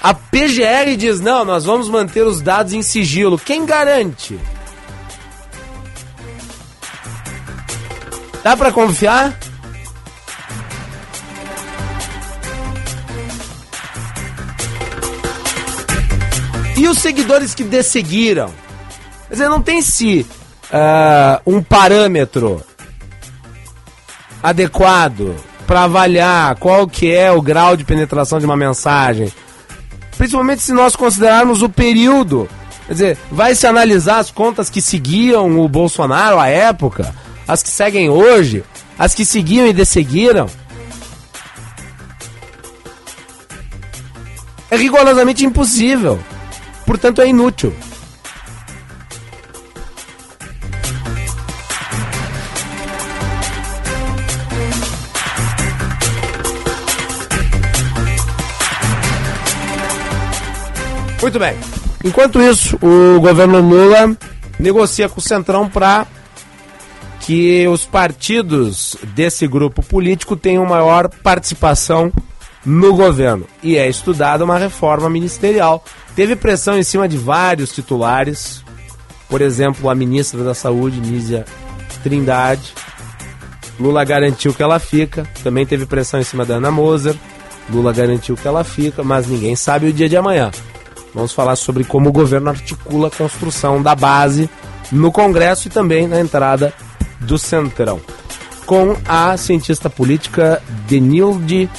A PGR diz: não, nós vamos manter os dados em sigilo. Quem garante? Dá para confiar? E os seguidores que desseguiram? Quer dizer, não tem se uh, um parâmetro adequado para avaliar qual que é o grau de penetração de uma mensagem. Principalmente se nós considerarmos o período. Quer dizer, vai se analisar as contas que seguiam o Bolsonaro à época, as que seguem hoje, as que seguiam e desseguiram. É rigorosamente impossível. Portanto, é inútil. Muito bem. Enquanto isso, o governo Lula negocia com o Centrão para que os partidos desse grupo político tenham maior participação no governo. E é estudada uma reforma ministerial. Teve pressão em cima de vários titulares, por exemplo, a ministra da Saúde, Nízia Trindade. Lula garantiu que ela fica. Também teve pressão em cima da Ana Moser. Lula garantiu que ela fica, mas ninguém sabe o dia de amanhã. Vamos falar sobre como o governo articula a construção da base no Congresso e também na entrada do Centrão. Com a cientista política Denilde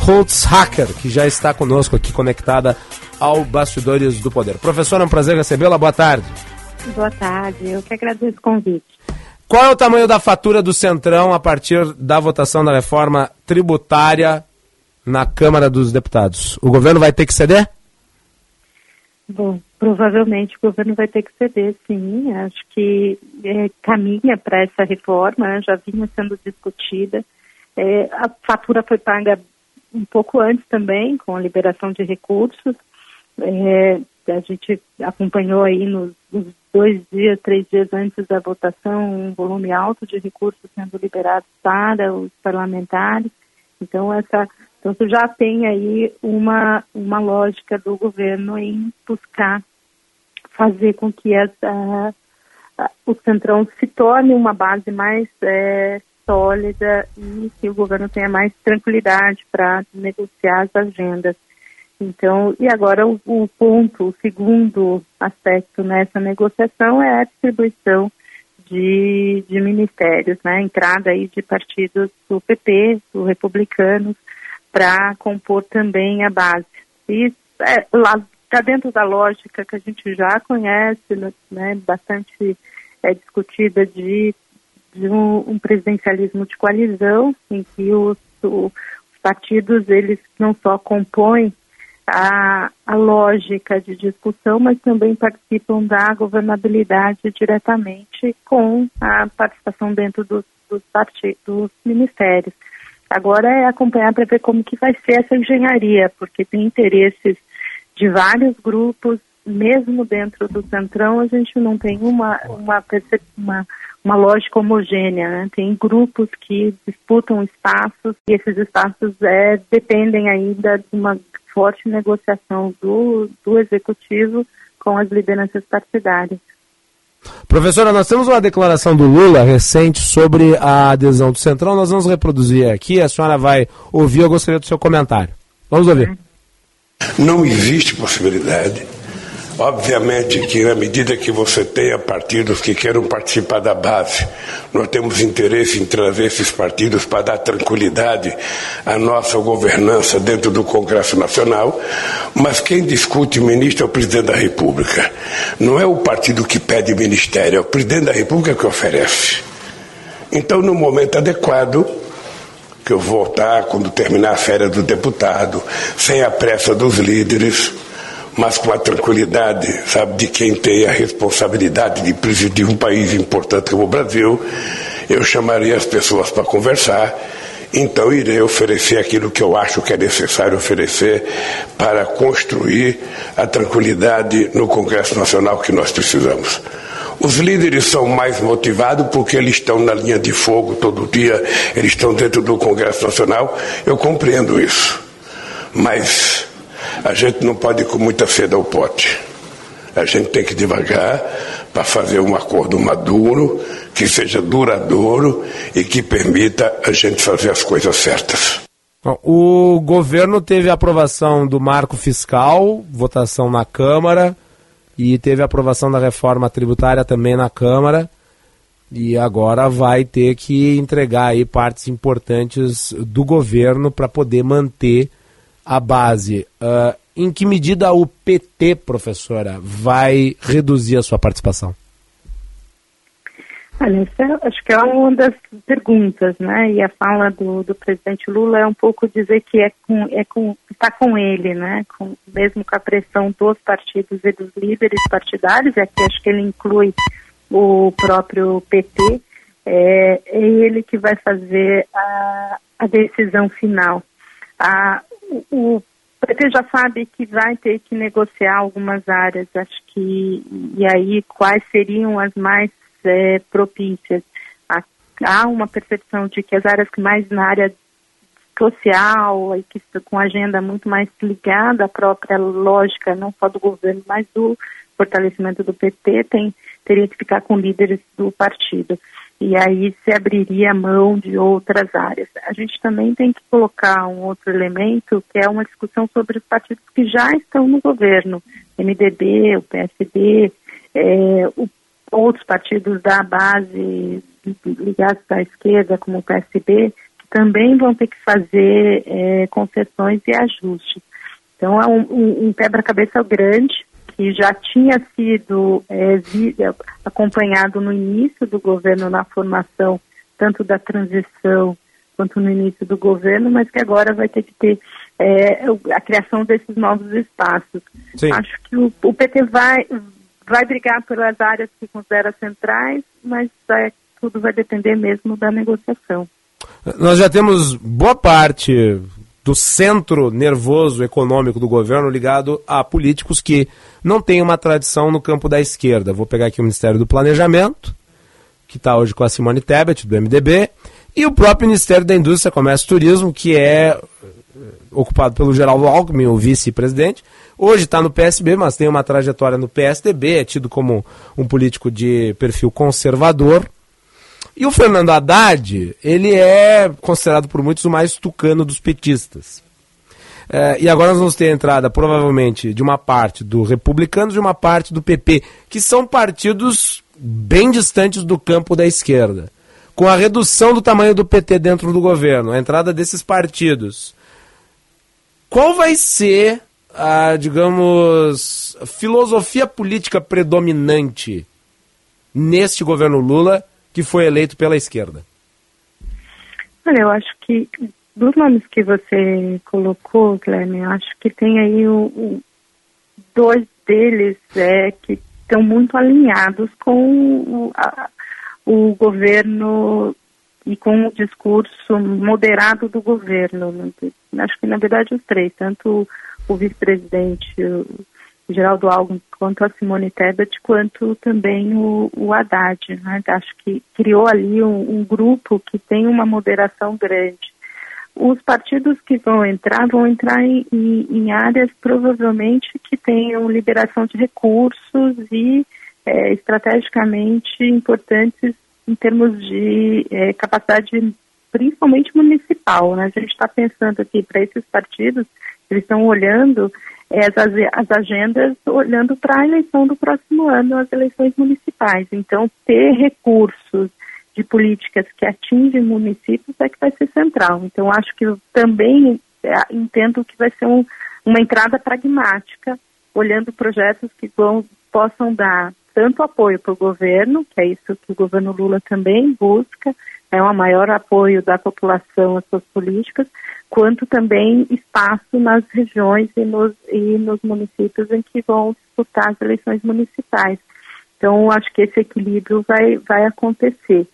Holtzhacker, que já está conosco aqui conectada ao Bastidores do Poder. Professora, é um prazer recebê-la. Boa tarde. Boa tarde, eu que agradeço o convite. Qual é o tamanho da fatura do Centrão a partir da votação da reforma tributária na Câmara dos Deputados? O governo vai ter que ceder? Bom, provavelmente o governo vai ter que ceder, sim. Acho que é, caminha para essa reforma, já vinha sendo discutida. É, a fatura foi paga um pouco antes também, com a liberação de recursos. É, a gente acompanhou aí nos, nos, dois dias, três dias antes da votação, um volume alto de recursos sendo liberados para os parlamentares. Então, essa então, você já tem aí uma, uma lógica do governo em buscar fazer com que essa, o Centrão se torne uma base mais é, sólida e que o governo tenha mais tranquilidade para negociar as agendas. Então, e agora o, o, ponto, o segundo aspecto nessa negociação é a distribuição de, de ministérios, né? Entrada aí de partidos do PP, do Republicanos, para compor também a base. E é, lá está dentro da lógica que a gente já conhece, né, né bastante é, discutida de, de um, um, presidencialismo de coalizão, em que os, os partidos eles não só compõem a, a, lógica de discussão, mas também participam da governabilidade diretamente com a participação dentro dos, dos, partidos, dos ministérios. Agora é acompanhar para ver como que vai ser essa engenharia, porque tem interesses de vários grupos, mesmo dentro do Centrão, a gente não tem uma, uma, uma, uma lógica homogênea, né? Tem grupos que disputam espaços e esses espaços é, dependem ainda de uma forte negociação do, do executivo com as lideranças partidárias. Professora, nós temos uma declaração do Lula recente sobre a adesão do Centrão. Nós vamos reproduzir aqui. A senhora vai ouvir. Eu gostaria do seu comentário. Vamos ouvir. Não existe possibilidade Obviamente que na medida que você tenha partidos que queiram participar da base, nós temos interesse em trazer esses partidos para dar tranquilidade à nossa governança dentro do Congresso Nacional, mas quem discute ministro é o presidente da República. Não é o partido que pede ministério, é o presidente da República que oferece. Então, no momento adequado, que eu voltar quando terminar a férias do deputado, sem a pressa dos líderes, mas com a tranquilidade, sabe, de quem tem a responsabilidade de presidir um país importante como o Brasil, eu chamaria as pessoas para conversar. Então irei oferecer aquilo que eu acho que é necessário oferecer para construir a tranquilidade no Congresso Nacional que nós precisamos. Os líderes são mais motivados porque eles estão na linha de fogo todo dia, eles estão dentro do Congresso Nacional. Eu compreendo isso. Mas a gente não pode ir com muita sede ao pote. A gente tem que devagar para fazer um acordo maduro, que seja duradouro e que permita a gente fazer as coisas certas. O governo teve aprovação do marco fiscal, votação na Câmara, e teve aprovação da reforma tributária também na Câmara. E agora vai ter que entregar aí partes importantes do governo para poder manter a base. Uh, em que medida o PT, professora, vai reduzir a sua participação? Olha, é, acho que é uma das perguntas, né? E a fala do, do presidente Lula é um pouco dizer que é com, é com, está com ele, né? Com, mesmo com a pressão dos partidos e dos líderes partidários, e aqui acho que ele inclui o próprio PT, é, é ele que vai fazer a, a decisão final. A, o, PT já sabe que vai ter que negociar algumas áreas, acho que, e aí quais seriam as mais é, propícias. Há uma percepção de que as áreas que mais na área social e que com agenda muito mais ligada à própria lógica, não só do governo, mas do fortalecimento do PT, tem, teria que ficar com líderes do partido. E aí se abriria mão de outras áreas. A gente também tem que colocar um outro elemento, que é uma discussão sobre os partidos que já estão no governo. MDB, o PSD, é, o outros partidos da base ligados à esquerda, como o PSB, que também vão ter que fazer é, concessões e ajustes. Então é um, um, um quebra-cabeça grande que já tinha sido é, vi, acompanhado no início do governo na formação tanto da transição quanto no início do governo, mas que agora vai ter que ter é, a criação desses novos espaços. Sim. Acho que o, o PT vai, vai brigar pelas áreas que considera centrais, mas é, tudo vai depender mesmo da negociação. Nós já temos boa parte do centro nervoso econômico do governo ligado a políticos que não têm uma tradição no campo da esquerda. Vou pegar aqui o Ministério do Planejamento, que está hoje com a Simone Tebet, do MDB, e o próprio Ministério da Indústria, Comércio e Turismo, que é eh, ocupado pelo Geraldo Alckmin, o vice-presidente, Hoje está no PSB, mas tem uma trajetória no PSDB, é tido como um político de perfil conservador. E o Fernando Haddad, ele é considerado por muitos o mais tucano dos petistas. É, e agora nós vamos ter a entrada, provavelmente, de uma parte do Republicanos e uma parte do PP, que são partidos bem distantes do campo da esquerda. Com a redução do tamanho do PT dentro do governo, a entrada desses partidos, qual vai ser a, digamos, filosofia política predominante neste governo Lula, que foi eleito pela esquerda? Olha, eu acho que dos nomes que você colocou, Guilherme, acho que tem aí o, o, dois deles é, que estão muito alinhados com o, a, o governo e com o discurso moderado do governo. Acho que, na verdade, os três, tanto o vice-presidente Geraldo Alckmin, quanto a Simone Tebet, quanto também o, o Haddad. Né? Acho que criou ali um, um, grupo que tem uma moderação grande. Os partidos que vão entrar vão entrar em, em, em áreas provavelmente que tenham liberação de recursos e é, estrategicamente importantes em termos de é, capacidade principalmente municipal. Né? A gente está pensando aqui para esses partidos eles estão olhando é, as, as agendas, olhando para a eleição do próximo ano, as eleições municipais. Então, ter recursos de políticas que atingem municípios é que vai ser central. Então, acho que também é, entendo que vai ser um, uma entrada pragmática, olhando projetos que vão, possam dar tanto apoio para o governo, que é isso que o governo Lula também busca, é um maior apoio da população às suas políticas, quanto também espaço nas regiões e nos, e nos municípios em que vão disputar as eleições municipais. Então, acho que esse equilíbrio vai, vai acontecer.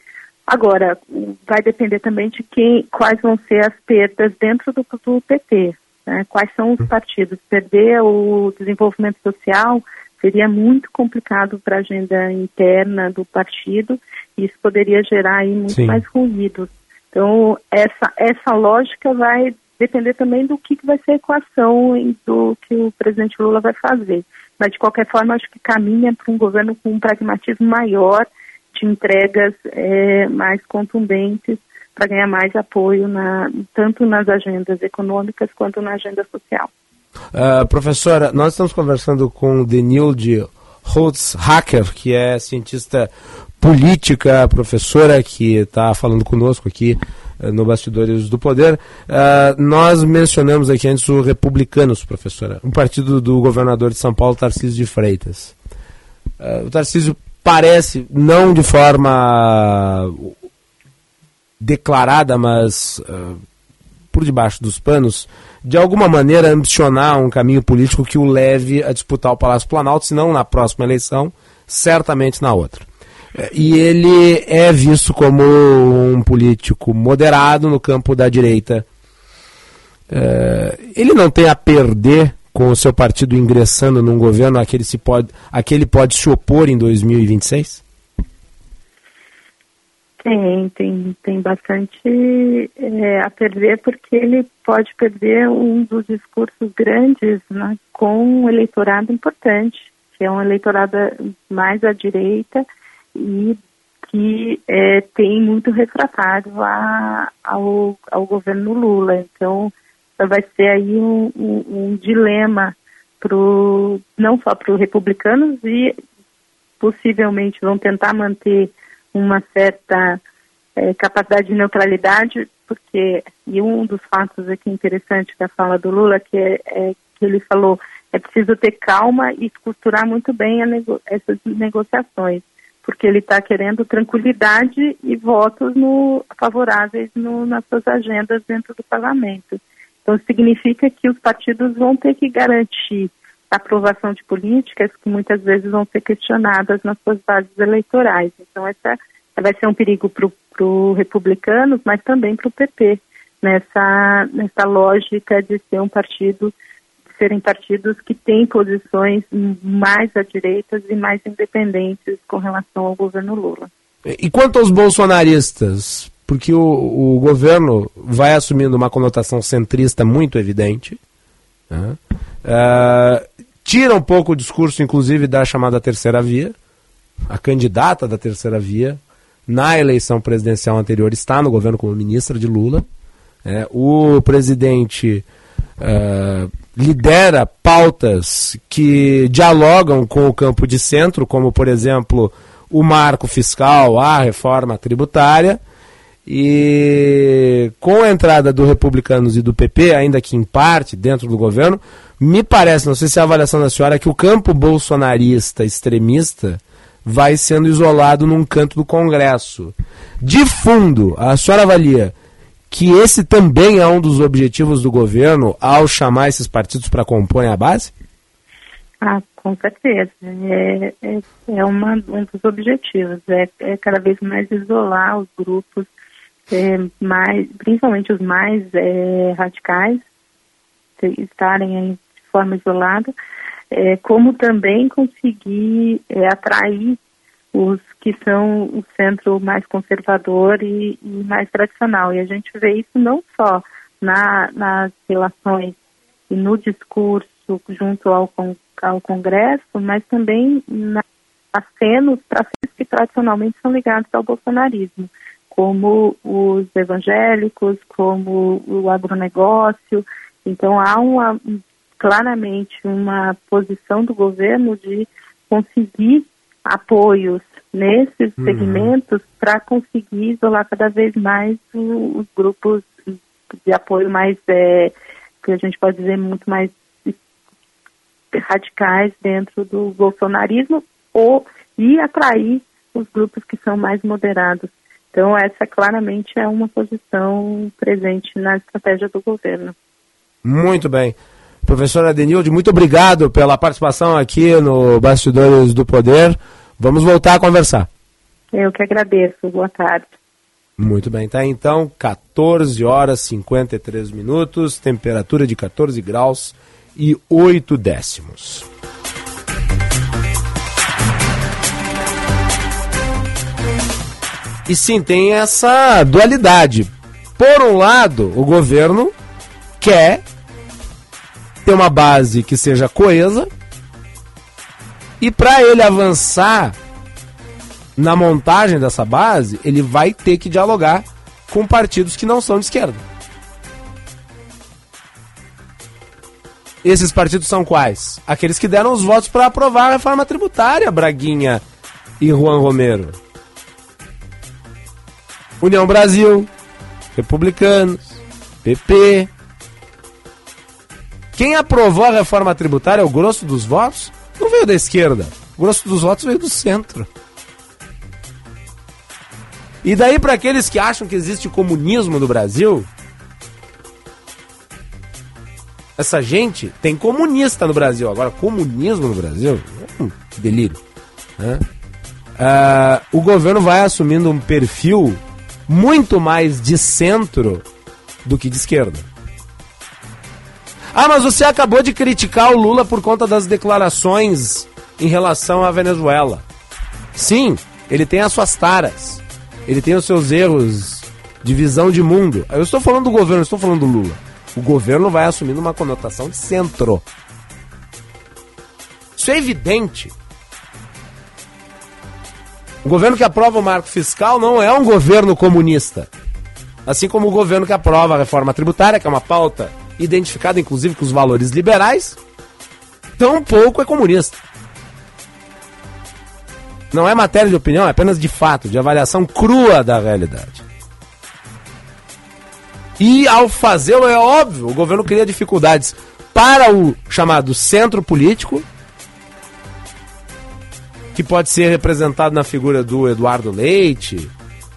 Agora, vai depender também de quem, quais vão ser as perdas dentro do, do PT. Né? Quais são os partidos? Perder o desenvolvimento social seria muito complicado para a agenda interna do partido e isso poderia gerar aí muito Sim. mais ruídos. Então, essa, essa lógica vai depender também do que, que vai ser a equação do que o presidente Lula vai fazer. Mas, de qualquer forma, acho que caminha para um governo com um pragmatismo maior, de entregas é, mais contundentes, para ganhar mais apoio, na, tanto nas agendas econômicas quanto na agenda social. Uh, professora, nós estamos conversando com Denilde Holtz Hacker, que é cientista política, professora que está falando conosco aqui uh, no Bastidores do Poder. Uh, nós mencionamos aqui antes o Republicanos, professora, um partido do governador de São Paulo, Tarcísio de Freitas. O Tarcísio parece, não de forma declarada, mas por debaixo dos panos, de alguma maneira ambicionar um caminho político que o leve a disputar o Palácio Planalto, se não na próxima eleição, certamente na outra. E ele é visto como um político moderado no campo da direita. Uh, ele não tem a perder com o seu partido ingressando num governo a que ele, se pode, a ele pode se opor em 2026? Tem, tem, tem bastante é, a perder, porque ele pode perder um dos discursos grandes né, com um eleitorado importante, que é um eleitorado mais à direita e que é, tem muito refratário a, ao, ao governo Lula. Então, vai ser aí um, um, um dilema pro, não só para os republicanos e possivelmente vão tentar manter uma certa é, capacidade de neutralidade, porque, e um dos fatos aqui interessantes da fala do Lula, que é, é que ele falou, é preciso ter calma e costurar muito bem nego essas negociações, porque ele está querendo tranquilidade e votos no, favoráveis no, nas suas agendas dentro do parlamento. Então, significa que os partidos vão ter que garantir aprovação de políticas que muitas vezes vão ser questionadas nas suas bases eleitorais. Então, essa vai ser um perigo para os republicanos, mas também para o PP, nessa, nessa lógica de ser um partido, de serem partidos que têm posições mais à direita e mais independentes com relação ao governo Lula. E quanto aos bolsonaristas, porque o, o governo vai assumindo uma conotação centrista muito evidente. Né? Uh, tira um pouco o discurso, inclusive, da chamada terceira via. A candidata da terceira via, na eleição presidencial anterior, está no governo como ministra de Lula. É, o presidente uh, lidera pautas que dialogam com o campo de centro, como, por exemplo, o marco fiscal, a reforma tributária. E com a entrada do Republicanos e do PP, ainda que em parte dentro do governo, me parece, não sei se é a avaliação da senhora, que o campo bolsonarista extremista vai sendo isolado num canto do Congresso. De fundo, a senhora avalia que esse também é um dos objetivos do governo ao chamar esses partidos para compor a base? Ah, com certeza. É, é, é uma, um dos objetivos. É, é cada vez mais isolar os grupos é, mais, principalmente os mais é, radicais, estarem de forma isolada, é, como também conseguir é, atrair os que são o centro mais conservador e, e, mais tradicional. E a gente vê isso não só na, nas relações e no discurso junto ao, ao Congresso, mas também na acenos para que tradicionalmente são ligados ao bolsonarismo como os evangélicos, como o agronegócio. Então há uma, claramente uma posição do governo de conseguir apoios nesses uhum. segmentos para conseguir isolar cada vez mais os grupos de apoio mais, é, que a gente pode dizer, muito mais radicais dentro do bolsonarismo ou e atrair os grupos que são mais moderados. Então, essa claramente é uma posição presente na estratégia do governo. Muito bem. Professora Denilde, muito obrigado pela participação aqui no Bastidores do Poder. Vamos voltar a conversar. Eu que agradeço. Boa tarde. Muito bem, tá então 14 horas 53 minutos, temperatura de 14 graus e 8 décimos. E sim, tem essa dualidade. Por um lado, o governo quer ter uma base que seja coesa, e para ele avançar na montagem dessa base, ele vai ter que dialogar com partidos que não são de esquerda. Esses partidos são quais? Aqueles que deram os votos para aprovar a reforma tributária, Braguinha e Juan Romero. União Brasil, Republicanos, PP. Quem aprovou a reforma tributária, o grosso dos votos, não veio da esquerda. O grosso dos votos veio do centro. E daí, para aqueles que acham que existe comunismo no Brasil, essa gente tem comunista no Brasil. Agora, comunismo no Brasil, é um delírio. Né? Uh, o governo vai assumindo um perfil muito mais de centro do que de esquerda. Ah, mas você acabou de criticar o Lula por conta das declarações em relação à Venezuela. Sim, ele tem as suas taras. Ele tem os seus erros de visão de mundo. Eu estou falando do governo, estou falando do Lula. O governo vai assumindo uma conotação de centro. Isso é evidente. O governo que aprova o marco fiscal não é um governo comunista. Assim como o governo que aprova a reforma tributária, que é uma pauta identificada inclusive com os valores liberais, tampouco é comunista. Não é matéria de opinião, é apenas de fato, de avaliação crua da realidade. E ao fazê-lo, é óbvio, o governo cria dificuldades para o chamado centro político, que pode ser representado na figura do Eduardo Leite,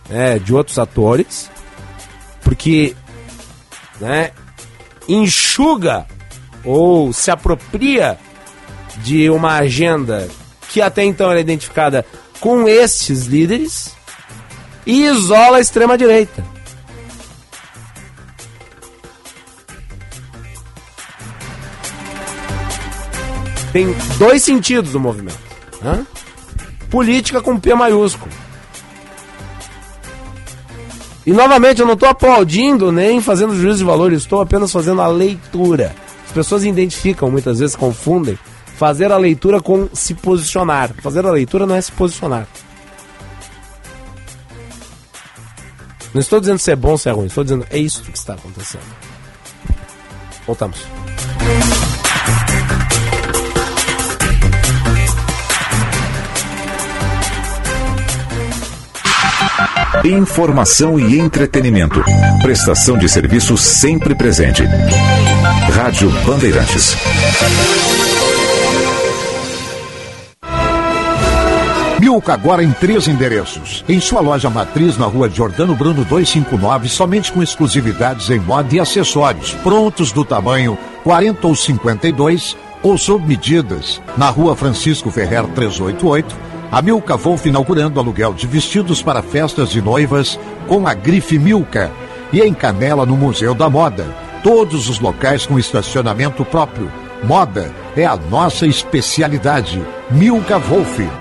né, de outros atores, porque né, enxuga ou se apropria de uma agenda que até então era identificada com estes líderes e isola a extrema-direita. Tem dois sentidos o movimento. Né? Política com P maiúsculo. E novamente, eu não estou aplaudindo nem fazendo juízo de valor, estou apenas fazendo a leitura. As pessoas identificam, muitas vezes confundem fazer a leitura com se posicionar. Fazer a leitura não é se posicionar. Não estou dizendo se é bom ou se é ruim, estou dizendo é isso que está acontecendo. Voltamos. Informação e entretenimento. Prestação de serviço sempre presente. Rádio Bandeirantes. Milka agora em três endereços. Em sua loja matriz na rua Jordano Bruno 259, somente com exclusividades em moda e acessórios, prontos do tamanho 40 ou 52 ou sob medidas. Na rua Francisco Ferrer 388, a Milka Wolf inaugurando aluguel de vestidos para festas de noivas com a grife Milka. E em Canela, no Museu da Moda. Todos os locais com estacionamento próprio. Moda é a nossa especialidade. Milka Wolf.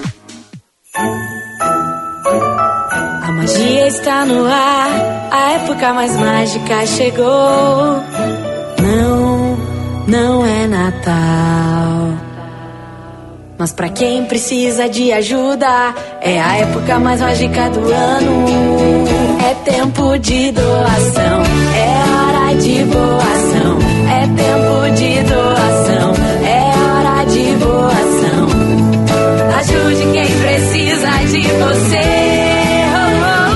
A magia está no ar, a época mais mágica chegou. Não, não é Natal. Mas para quem precisa de ajuda, é a época mais mágica do ano. É tempo de doação, é hora de doação. É tempo de doação, você. Oh, oh,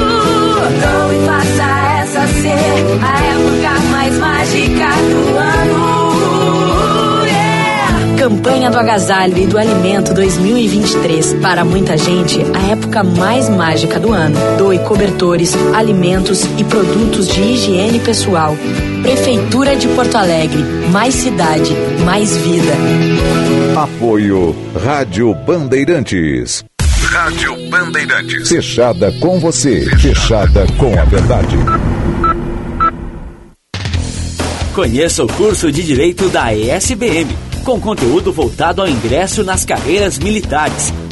oh. e faça essa ser a época mais mágica do ano. Yeah. Campanha do Agasalho e do Alimento 2023. Para muita gente, a época mais mágica do ano. Doe cobertores, alimentos e produtos de higiene pessoal. Prefeitura de Porto Alegre. Mais cidade, mais vida. Apoio Rádio Bandeirantes. Rádio Bandeirantes. Fechada com você. Fechada com a verdade. Conheça o curso de Direito da ESBM, com conteúdo voltado ao ingresso nas carreiras militares.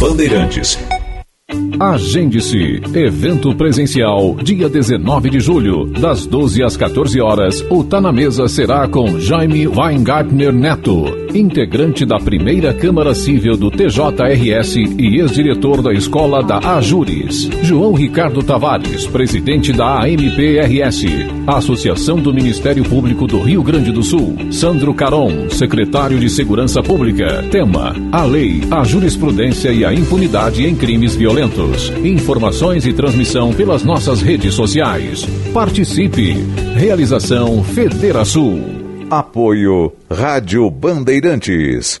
Bandeirantes. Agende-se. Evento presencial, dia 19 de julho, das 12 às 14 horas. O Tá na Mesa será com Jaime Weingartner Neto, integrante da primeira Câmara Civil do TJRS e ex-diretor da Escola da Ajures. João Ricardo Tavares, presidente da AMPRS, Associação do Ministério Público do Rio Grande do Sul. Sandro Caron, secretário de Segurança Pública. Tema: A lei, a jurisprudência e a impunidade em crimes violentos. Informações e transmissão pelas nossas redes sociais. Participe. Realização Federação. Apoio Rádio Bandeirantes.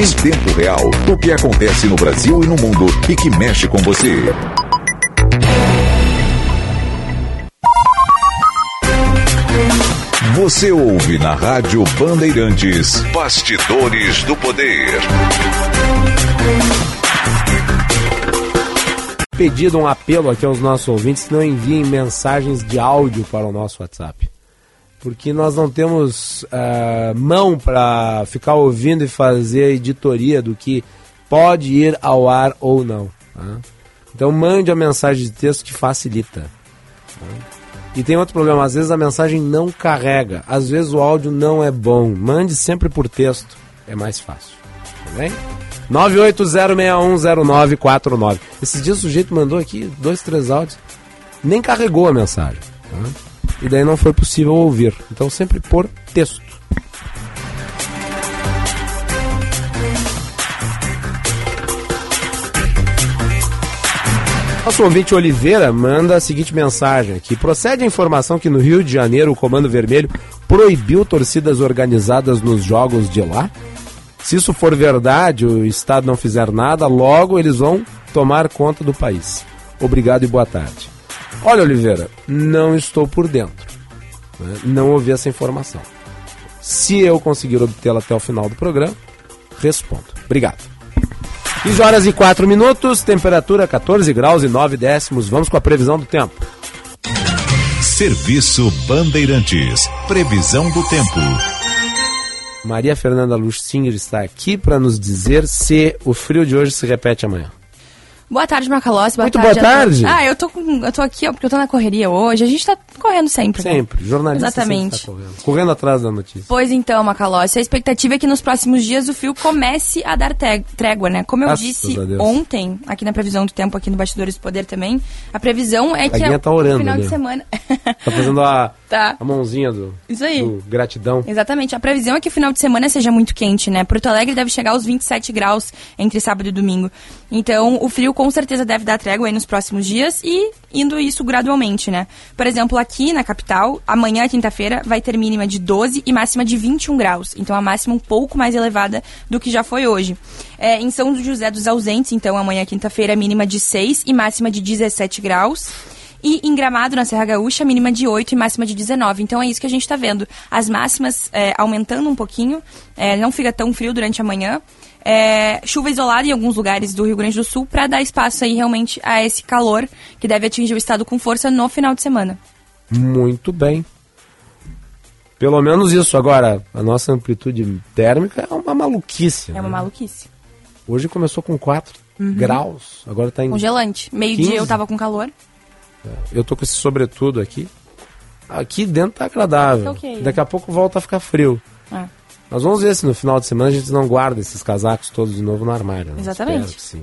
Em tempo real, o que acontece no Brasil e no mundo e que mexe com você. Você ouve na Rádio Bandeirantes. Bastidores do Poder. Pedido um apelo aqui aos nossos ouvintes não enviem mensagens de áudio para o nosso WhatsApp porque nós não temos uh, mão para ficar ouvindo e fazer a editoria do que pode ir ao ar ou não. Tá? Então mande a mensagem de texto que facilita. Tá? E tem outro problema, às vezes a mensagem não carrega, às vezes o áudio não é bom. Mande sempre por texto, é mais fácil. Tá bem? 980610949. Esses dias o sujeito mandou aqui dois, três áudios, nem carregou a mensagem. Tá? E daí não foi possível ouvir. Então sempre por texto. Nosso ouvinte Oliveira manda a seguinte mensagem aqui. Procede a informação que no Rio de Janeiro o Comando Vermelho proibiu torcidas organizadas nos jogos de lá? Se isso for verdade, o Estado não fizer nada, logo eles vão tomar conta do país. Obrigado e boa tarde. Olha, Oliveira, não estou por dentro. Né? Não ouvi essa informação. Se eu conseguir obtê-la até o final do programa, respondo. Obrigado. 15 horas e 4 minutos, temperatura 14 graus e 9 décimos. Vamos com a previsão do tempo. Serviço Bandeirantes. Previsão do tempo. Maria Fernanda Lustinger está aqui para nos dizer se o frio de hoje se repete amanhã. Boa tarde, Macalossi. Boa Muito tarde. boa a tarde. Ah, eu tô, com, eu tô aqui, ó, porque eu tô na correria hoje. A gente tá correndo sempre. né? Sempre. Jornalista Exatamente. sempre tá correndo. Correndo atrás da notícia. Pois então, Macalossi, a expectativa é que nos próximos dias o fio comece a dar trégua, né? Como eu Graças disse a ontem, aqui na previsão do tempo, aqui no Bastidores do Poder também, a previsão é que Guinha a- tá orando no final ali, de semana... Tá fazendo a, Tá. a mãozinha do, Isso aí. do gratidão. Exatamente. A previsão é que o final de semana seja muito quente, né? Porto Alegre deve chegar aos 27 graus entre sábado e domingo. Então, o frio com certeza deve dar trégua nos próximos dias e indo isso gradualmente, né? Por exemplo, aqui na capital, amanhã, quinta-feira, vai ter mínima de 12 e máxima de 21 graus. Então, a máxima um pouco mais elevada do que já foi hoje. É, em São José dos Ausentes, então, amanhã, quinta-feira, mínima de 6 e máxima de 17 graus. E em Gramado, na Serra Gaúcha, mínima de 8 e máxima de 19. Então é isso que a gente está vendo. As máximas é, aumentando um pouquinho, é, não fica tão frio durante a manhã. É, chuva isolada em alguns lugares do Rio Grande do Sul para dar espaço aí realmente a esse calor que deve atingir o estado com força no final de semana. Muito bem. Pelo menos isso. Agora, a nossa amplitude térmica é uma maluquice. É né? uma maluquice. Hoje começou com 4 Uhum. graus. Agora tá em. Congelante. 15. Meio-dia eu tava com calor. Eu tô com esse sobretudo aqui. Aqui dentro tá agradável. Tá ok. Daqui a pouco volta a ficar frio. É. Nós vamos ver se no final de semana a gente não guarda esses casacos todos de novo no armário. né? Exatamente. Sim.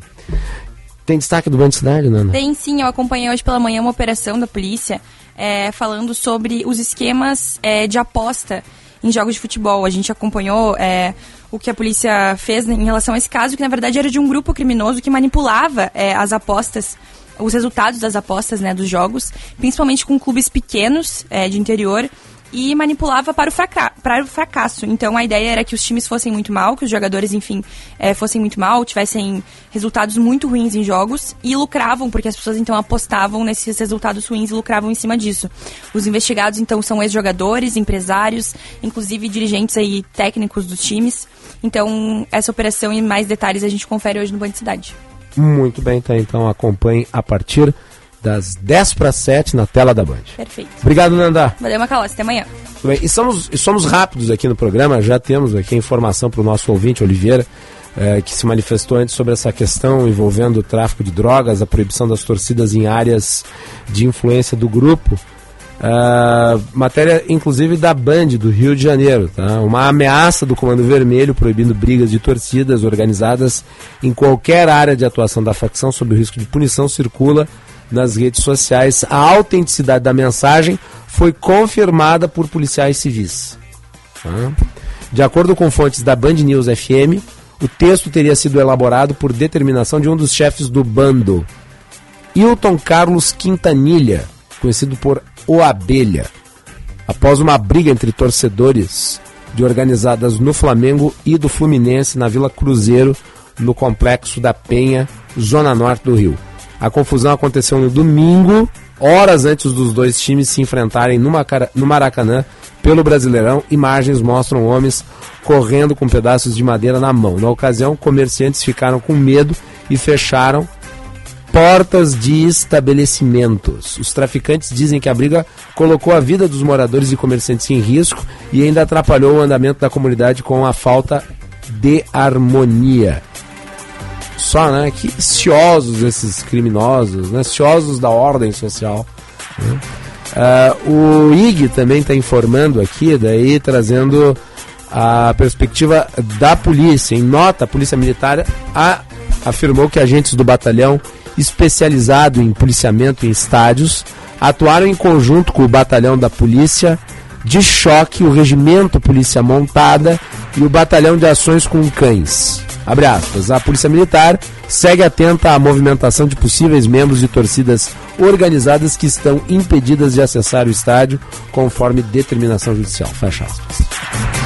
Tem destaque do Banco de Cidade, Nana? Tem sim, eu acompanhei hoje pela manhã uma operação da polícia é, falando sobre os esquemas é, de aposta em jogos de futebol. A gente acompanhou é, o que a polícia fez em relação a esse caso, que na verdade era de um grupo criminoso que manipulava é, as apostas, os resultados das apostas né, dos jogos, principalmente com clubes pequenos é, de interior. E manipulava para o, para o fracasso. Então a ideia era que os times fossem muito mal, que os jogadores, enfim, eh, fossem muito mal, tivessem resultados muito ruins em jogos e lucravam, porque as pessoas então apostavam nesses resultados ruins e lucravam em cima disso. Os investigados então são ex-jogadores, empresários, inclusive dirigentes aí técnicos dos times. Então essa operação e mais detalhes a gente confere hoje no Band Cidade. Muito bem, tá? Então acompanhe a partir das 10 para 7 na tela da Band. Perfeito. Obrigado, Nanda. Valeu, Macalossi. Até amanhã. Tudo bem. E somos, e somos rápidos aqui no programa, já temos aqui a informação para o nosso ouvinte, Oliveira, eh, que se manifestou antes sobre essa questão envolvendo o tráfico de drogas, a proibição das torcidas em áreas de influência do grupo. Ah, matéria, inclusive, da Band do Rio de Janeiro. Tá? Uma ameaça do Comando Vermelho proibindo brigas de torcidas organizadas em qualquer área de atuação da facção sob o risco de punição circula nas redes sociais. A autenticidade da mensagem foi confirmada por policiais civis. De acordo com fontes da Band News FM, o texto teria sido elaborado por determinação de um dos chefes do bando, Hilton Carlos Quintanilha, conhecido por O Abelha, após uma briga entre torcedores de organizadas no Flamengo e do Fluminense na Vila Cruzeiro, no complexo da Penha, zona norte do Rio. A confusão aconteceu no domingo, horas antes dos dois times se enfrentarem no Maracanã pelo Brasileirão. Imagens mostram homens correndo com pedaços de madeira na mão. Na ocasião, comerciantes ficaram com medo e fecharam portas de estabelecimentos. Os traficantes dizem que a briga colocou a vida dos moradores e comerciantes em risco e ainda atrapalhou o andamento da comunidade com a falta de harmonia. Só, né? Que ciosos esses criminosos, né? Ciosos da ordem social. né? Ah, o IG também está informando aqui, daí trazendo a perspectiva da polícia. Em nota, a Polícia Militar a- afirmou que agentes do batalhão especializado em policiamento em estádios atuaram em conjunto com o batalhão da Polícia de Choque, o Regimento Polícia Montada e o Batalhão de Ações com Cães. Abre aspas. A Polícia Militar segue atenta à movimentação de possíveis membros de torcidas organizadas que estão impedidas de acessar o estádio conforme determinação judicial. Fecha aspas.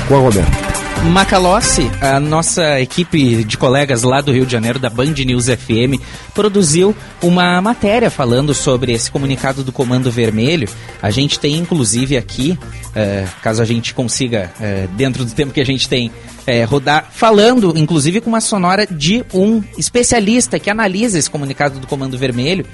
Juan Roberto. Macalossi, a nossa equipe de colegas lá do Rio de Janeiro, da Band News FM, produziu uma matéria falando sobre esse comunicado do Comando Vermelho. A gente tem, inclusive, aqui, eh, caso a gente consiga, eh, dentro do tempo que a gente tem, eh, rodar, falando, inclusive, com uma sonora de um especialista que analisa esse comunicado do Comando Vermelho,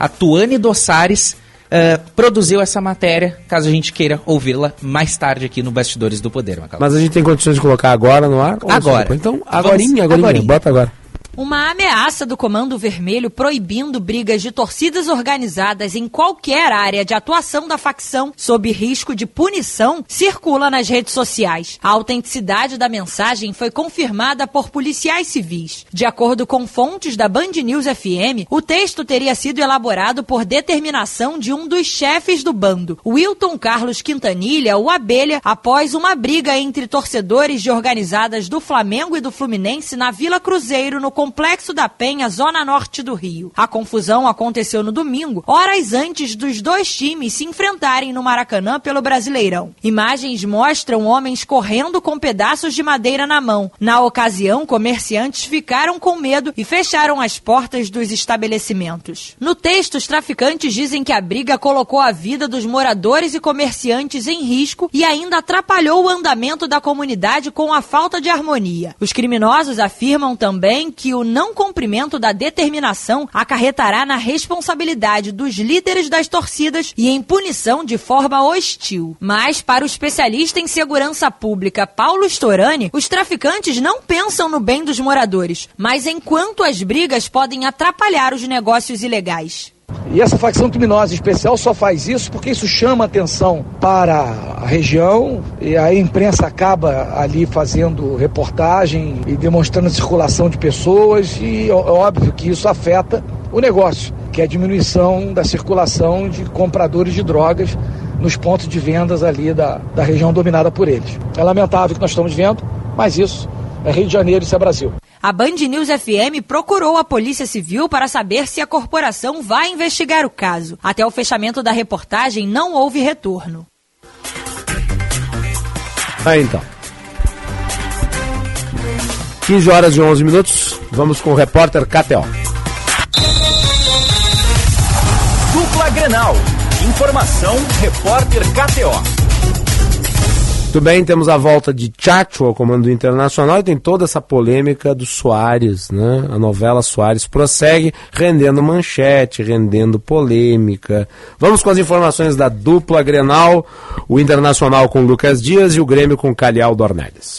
a Tuane Dossares. Eh, produziu essa matéria, caso a gente queira ouvi-la mais tarde aqui no Bastidores do Poder, Macalossi. Mas a gente tem condições de colocar agora no ar? Agora. Então, agorinha, agorinha, agorinha. bota agora. Uma ameaça do Comando Vermelho proibindo brigas de torcidas organizadas em qualquer área de atuação da facção sob risco de punição circula nas redes sociais. A autenticidade da mensagem foi confirmada por policiais civis. De acordo com fontes da Band News FM, o texto teria sido elaborado por determinação de um dos chefes do bando, Wilton Carlos Quintanilha, o Abelha, após uma briga entre torcedores de organizadas do Flamengo e do Fluminense na Vila Cruzeiro, no Complexo da Penha, zona norte do Rio. A confusão aconteceu no domingo, horas antes dos dois times se enfrentarem no Maracanã pelo Brasileirão. Imagens mostram homens correndo com pedaços de madeira na mão. Na ocasião, comerciantes ficaram com medo e fecharam as portas dos estabelecimentos. No texto, os traficantes dizem que a briga colocou a vida dos moradores e comerciantes em risco e ainda atrapalhou o andamento da comunidade com a falta de harmonia. Os criminosos afirmam também que o não cumprimento da determinação acarretará na responsabilidade dos líderes das torcidas e em punição de forma hostil. Mas, para o especialista em segurança pública Paulo Storani, os traficantes não pensam no bem dos moradores, mas enquanto as brigas podem atrapalhar os negócios ilegais. E essa facção criminosa especial só faz isso porque isso chama atenção para a região e a imprensa acaba ali fazendo reportagem e demonstrando a circulação de pessoas e é óbvio que isso afeta o negócio, que é a diminuição da circulação de compradores de drogas nos pontos de vendas ali da, da região dominada por eles. É lamentável o que nós estamos vendo, mas isso é Rio de Janeiro, isso é Brasil. A Band News FM procurou a Polícia Civil para saber se a corporação vai investigar o caso. Até o fechamento da reportagem, não houve retorno. Ah, então. 15 horas e 11 minutos. Vamos com o repórter KTO. Dupla Grenal. Informação, repórter KTO. Muito bem, temos a volta de Chacho ao comando internacional e tem toda essa polêmica do Soares, né? A novela Soares prossegue rendendo manchete, rendendo polêmica. Vamos com as informações da dupla Grenal, o Internacional com Lucas Dias e o Grêmio com Calhau Dornelles.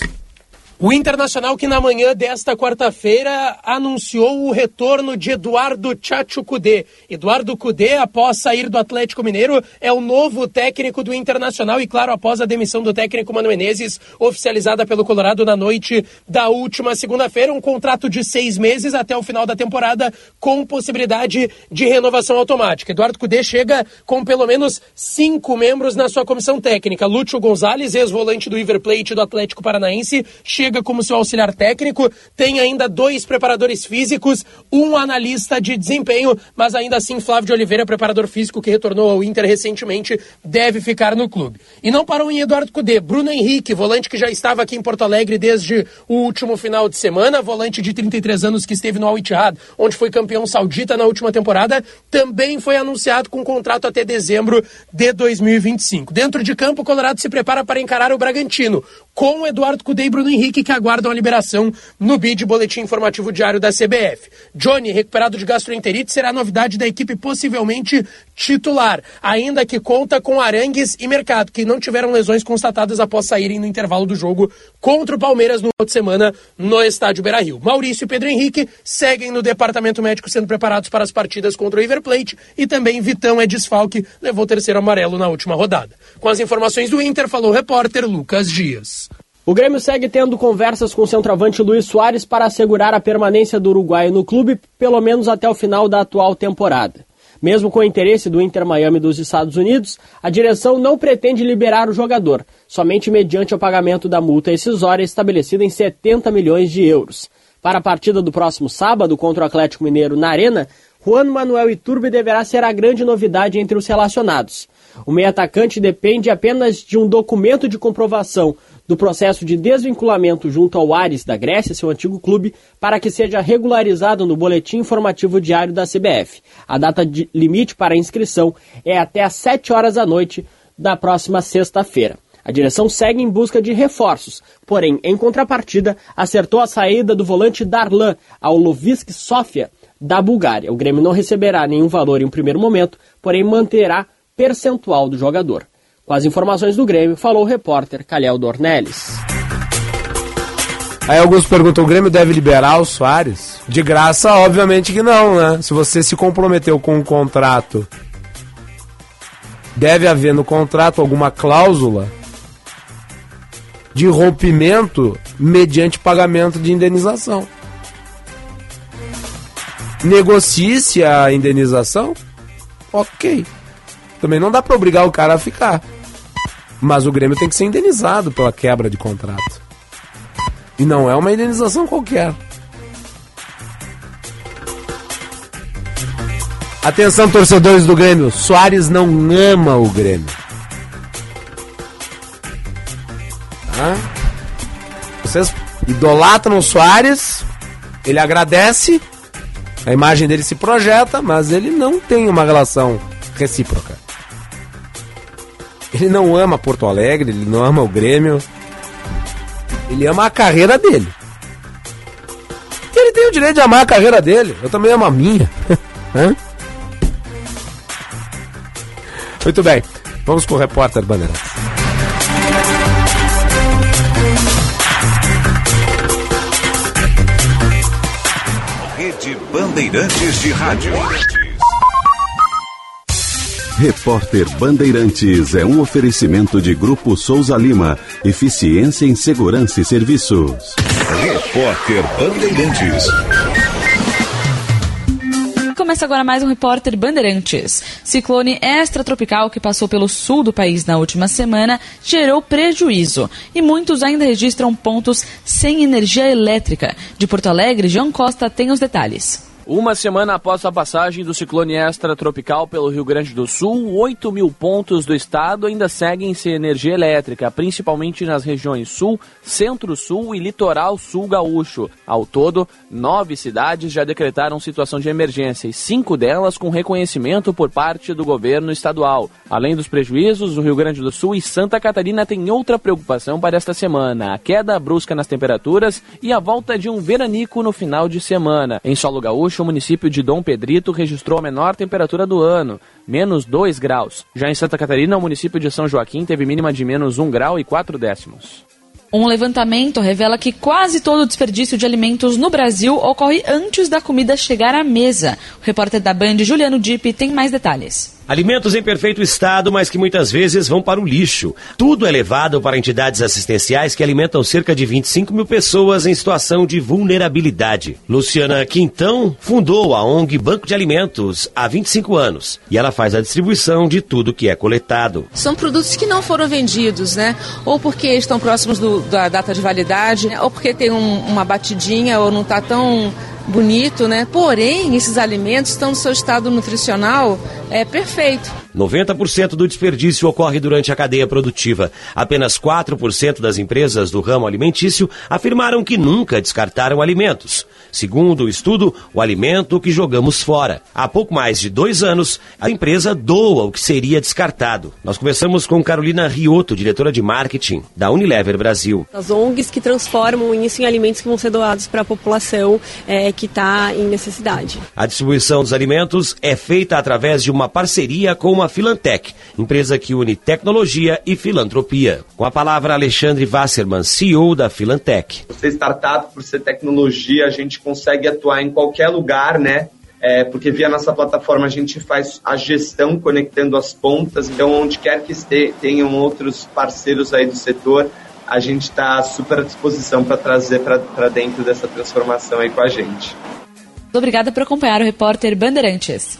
O Internacional que na manhã desta quarta-feira anunciou o retorno de Eduardo Chacho Cudê. Eduardo Cudê, após sair do Atlético Mineiro, é o novo técnico do Internacional e, claro, após a demissão do técnico Mano Menezes, oficializada pelo Colorado na noite da última segunda-feira, um contrato de seis meses até o final da temporada, com possibilidade de renovação automática. Eduardo Cudê chega com pelo menos cinco membros na sua comissão técnica. Lúcio Gonzalez, ex-volante do River Plate do Atlético Paranaense, chega como seu auxiliar técnico, tem ainda dois preparadores físicos, um analista de desempenho, mas ainda assim Flávio de Oliveira, preparador físico que retornou ao Inter recentemente, deve ficar no clube. E não parou em Eduardo Cudê, Bruno Henrique, volante que já estava aqui em Porto Alegre desde o último final de semana, volante de 33 anos que esteve no Al Ittihad, onde foi campeão saudita na última temporada, também foi anunciado com contrato até dezembro de 2025. Dentro de campo, o Colorado se prepara para encarar o Bragantino, com Eduardo Cudê e Bruno Henrique que aguardam a liberação no BID Boletim Informativo Diário da CBF. Johnny, recuperado de gastroenterite, será novidade da equipe possivelmente titular, ainda que conta com Arangues e Mercado, que não tiveram lesões constatadas após saírem no intervalo do jogo contra o Palmeiras no de semana no estádio Beira-Rio. Maurício e Pedro Henrique seguem no departamento médico sendo preparados para as partidas contra o River Plate e também Vitão é desfalque, levou o terceiro amarelo na última rodada. Com as informações do Inter, falou o repórter Lucas Dias. O Grêmio segue tendo conversas com o centroavante Luiz Soares para assegurar a permanência do uruguaio no clube, pelo menos até o final da atual temporada. Mesmo com o interesse do Inter Miami dos Estados Unidos, a direção não pretende liberar o jogador, somente mediante o pagamento da multa excisória estabelecida em 70 milhões de euros. Para a partida do próximo sábado contra o Atlético Mineiro na Arena, Juan Manuel Iturbe deverá ser a grande novidade entre os relacionados. O meio atacante depende apenas de um documento de comprovação do processo de desvinculamento junto ao Ares da Grécia, seu antigo clube, para que seja regularizado no boletim informativo diário da CBF. A data de limite para inscrição é até às 7 horas da noite da próxima sexta-feira. A direção segue em busca de reforços, porém, em contrapartida, acertou a saída do volante Darlan ao Lovisk Sofia, da Bulgária. O Grêmio não receberá nenhum valor em um primeiro momento, porém manterá percentual do jogador. Com as informações do Grêmio, falou o repórter Calhau Dornelles. Aí alguns perguntam, o Grêmio deve liberar o Soares? De graça, obviamente que não, né? Se você se comprometeu com um contrato, deve haver no contrato alguma cláusula de rompimento mediante pagamento de indenização. Negocie-se a indenização, ok. Também não dá para obrigar o cara a ficar. Mas o Grêmio tem que ser indenizado pela quebra de contrato. E não é uma indenização qualquer. Atenção, torcedores do Grêmio. Soares não ama o Grêmio. Tá? Vocês idolatram o Soares. Ele agradece. A imagem dele se projeta, mas ele não tem uma relação recíproca. Ele não ama Porto Alegre, ele não ama o Grêmio. Ele ama a carreira dele. Ele tem o direito de amar a carreira dele. Eu também amo a minha. Muito bem. Vamos com o repórter Bandeirantes. Rede Bandeirantes de Rádio. Repórter Bandeirantes é um oferecimento de Grupo Souza Lima. Eficiência em Segurança e Serviços. Repórter Bandeirantes. Começa agora mais um repórter Bandeirantes. Ciclone extratropical que passou pelo sul do país na última semana gerou prejuízo e muitos ainda registram pontos sem energia elétrica. De Porto Alegre, João Costa tem os detalhes. Uma semana após a passagem do ciclone extratropical pelo Rio Grande do Sul, 8 mil pontos do estado ainda seguem sem energia elétrica, principalmente nas regiões Sul, Centro-Sul e Litoral Sul Gaúcho. Ao todo, nove cidades já decretaram situação de emergência e cinco delas com reconhecimento por parte do governo estadual. Além dos prejuízos, o Rio Grande do Sul e Santa Catarina têm outra preocupação para esta semana: a queda brusca nas temperaturas e a volta de um veranico no final de semana. Em solo gaúcho, o município de Dom Pedrito registrou a menor temperatura do ano, menos 2 graus. Já em Santa Catarina, o município de São Joaquim teve mínima de menos 1 grau e 4 décimos. Um levantamento revela que quase todo o desperdício de alimentos no Brasil ocorre antes da comida chegar à mesa. O repórter da Band, Juliano Dipp, tem mais detalhes. Alimentos em perfeito estado, mas que muitas vezes vão para o lixo. Tudo é levado para entidades assistenciais que alimentam cerca de 25 mil pessoas em situação de vulnerabilidade. Luciana Quintão fundou a ONG Banco de Alimentos há 25 anos e ela faz a distribuição de tudo que é coletado. São produtos que não foram vendidos, né? Ou porque estão próximos do, da data de validade, ou porque tem um, uma batidinha ou não está tão bonito, né? Porém, esses alimentos estão no seu estado nutricional é perfeito. 90% do desperdício ocorre durante a cadeia produtiva. Apenas 4% das empresas do ramo alimentício afirmaram que nunca descartaram alimentos. Segundo o estudo, o alimento que jogamos fora. Há pouco mais de dois anos, a empresa doa o que seria descartado. Nós conversamos com Carolina Rioto, diretora de marketing da Unilever Brasil. As ONGs que transformam isso em alimentos que vão ser doados para a população é, que está em necessidade. A distribuição dos alimentos é feita através de uma parceria com a Filantec, empresa que une tecnologia e filantropia. Com a palavra Alexandre Wasserman, CEO da Filantec. Por ser startup, por ser tecnologia, a gente consegue atuar em qualquer lugar, né? É, porque via nossa plataforma a gente faz a gestão conectando as pontas, então onde quer que este, tenham outros parceiros aí do setor, a gente está super à disposição para trazer para dentro dessa transformação aí com a gente. Obrigada por acompanhar o repórter Bandeirantes.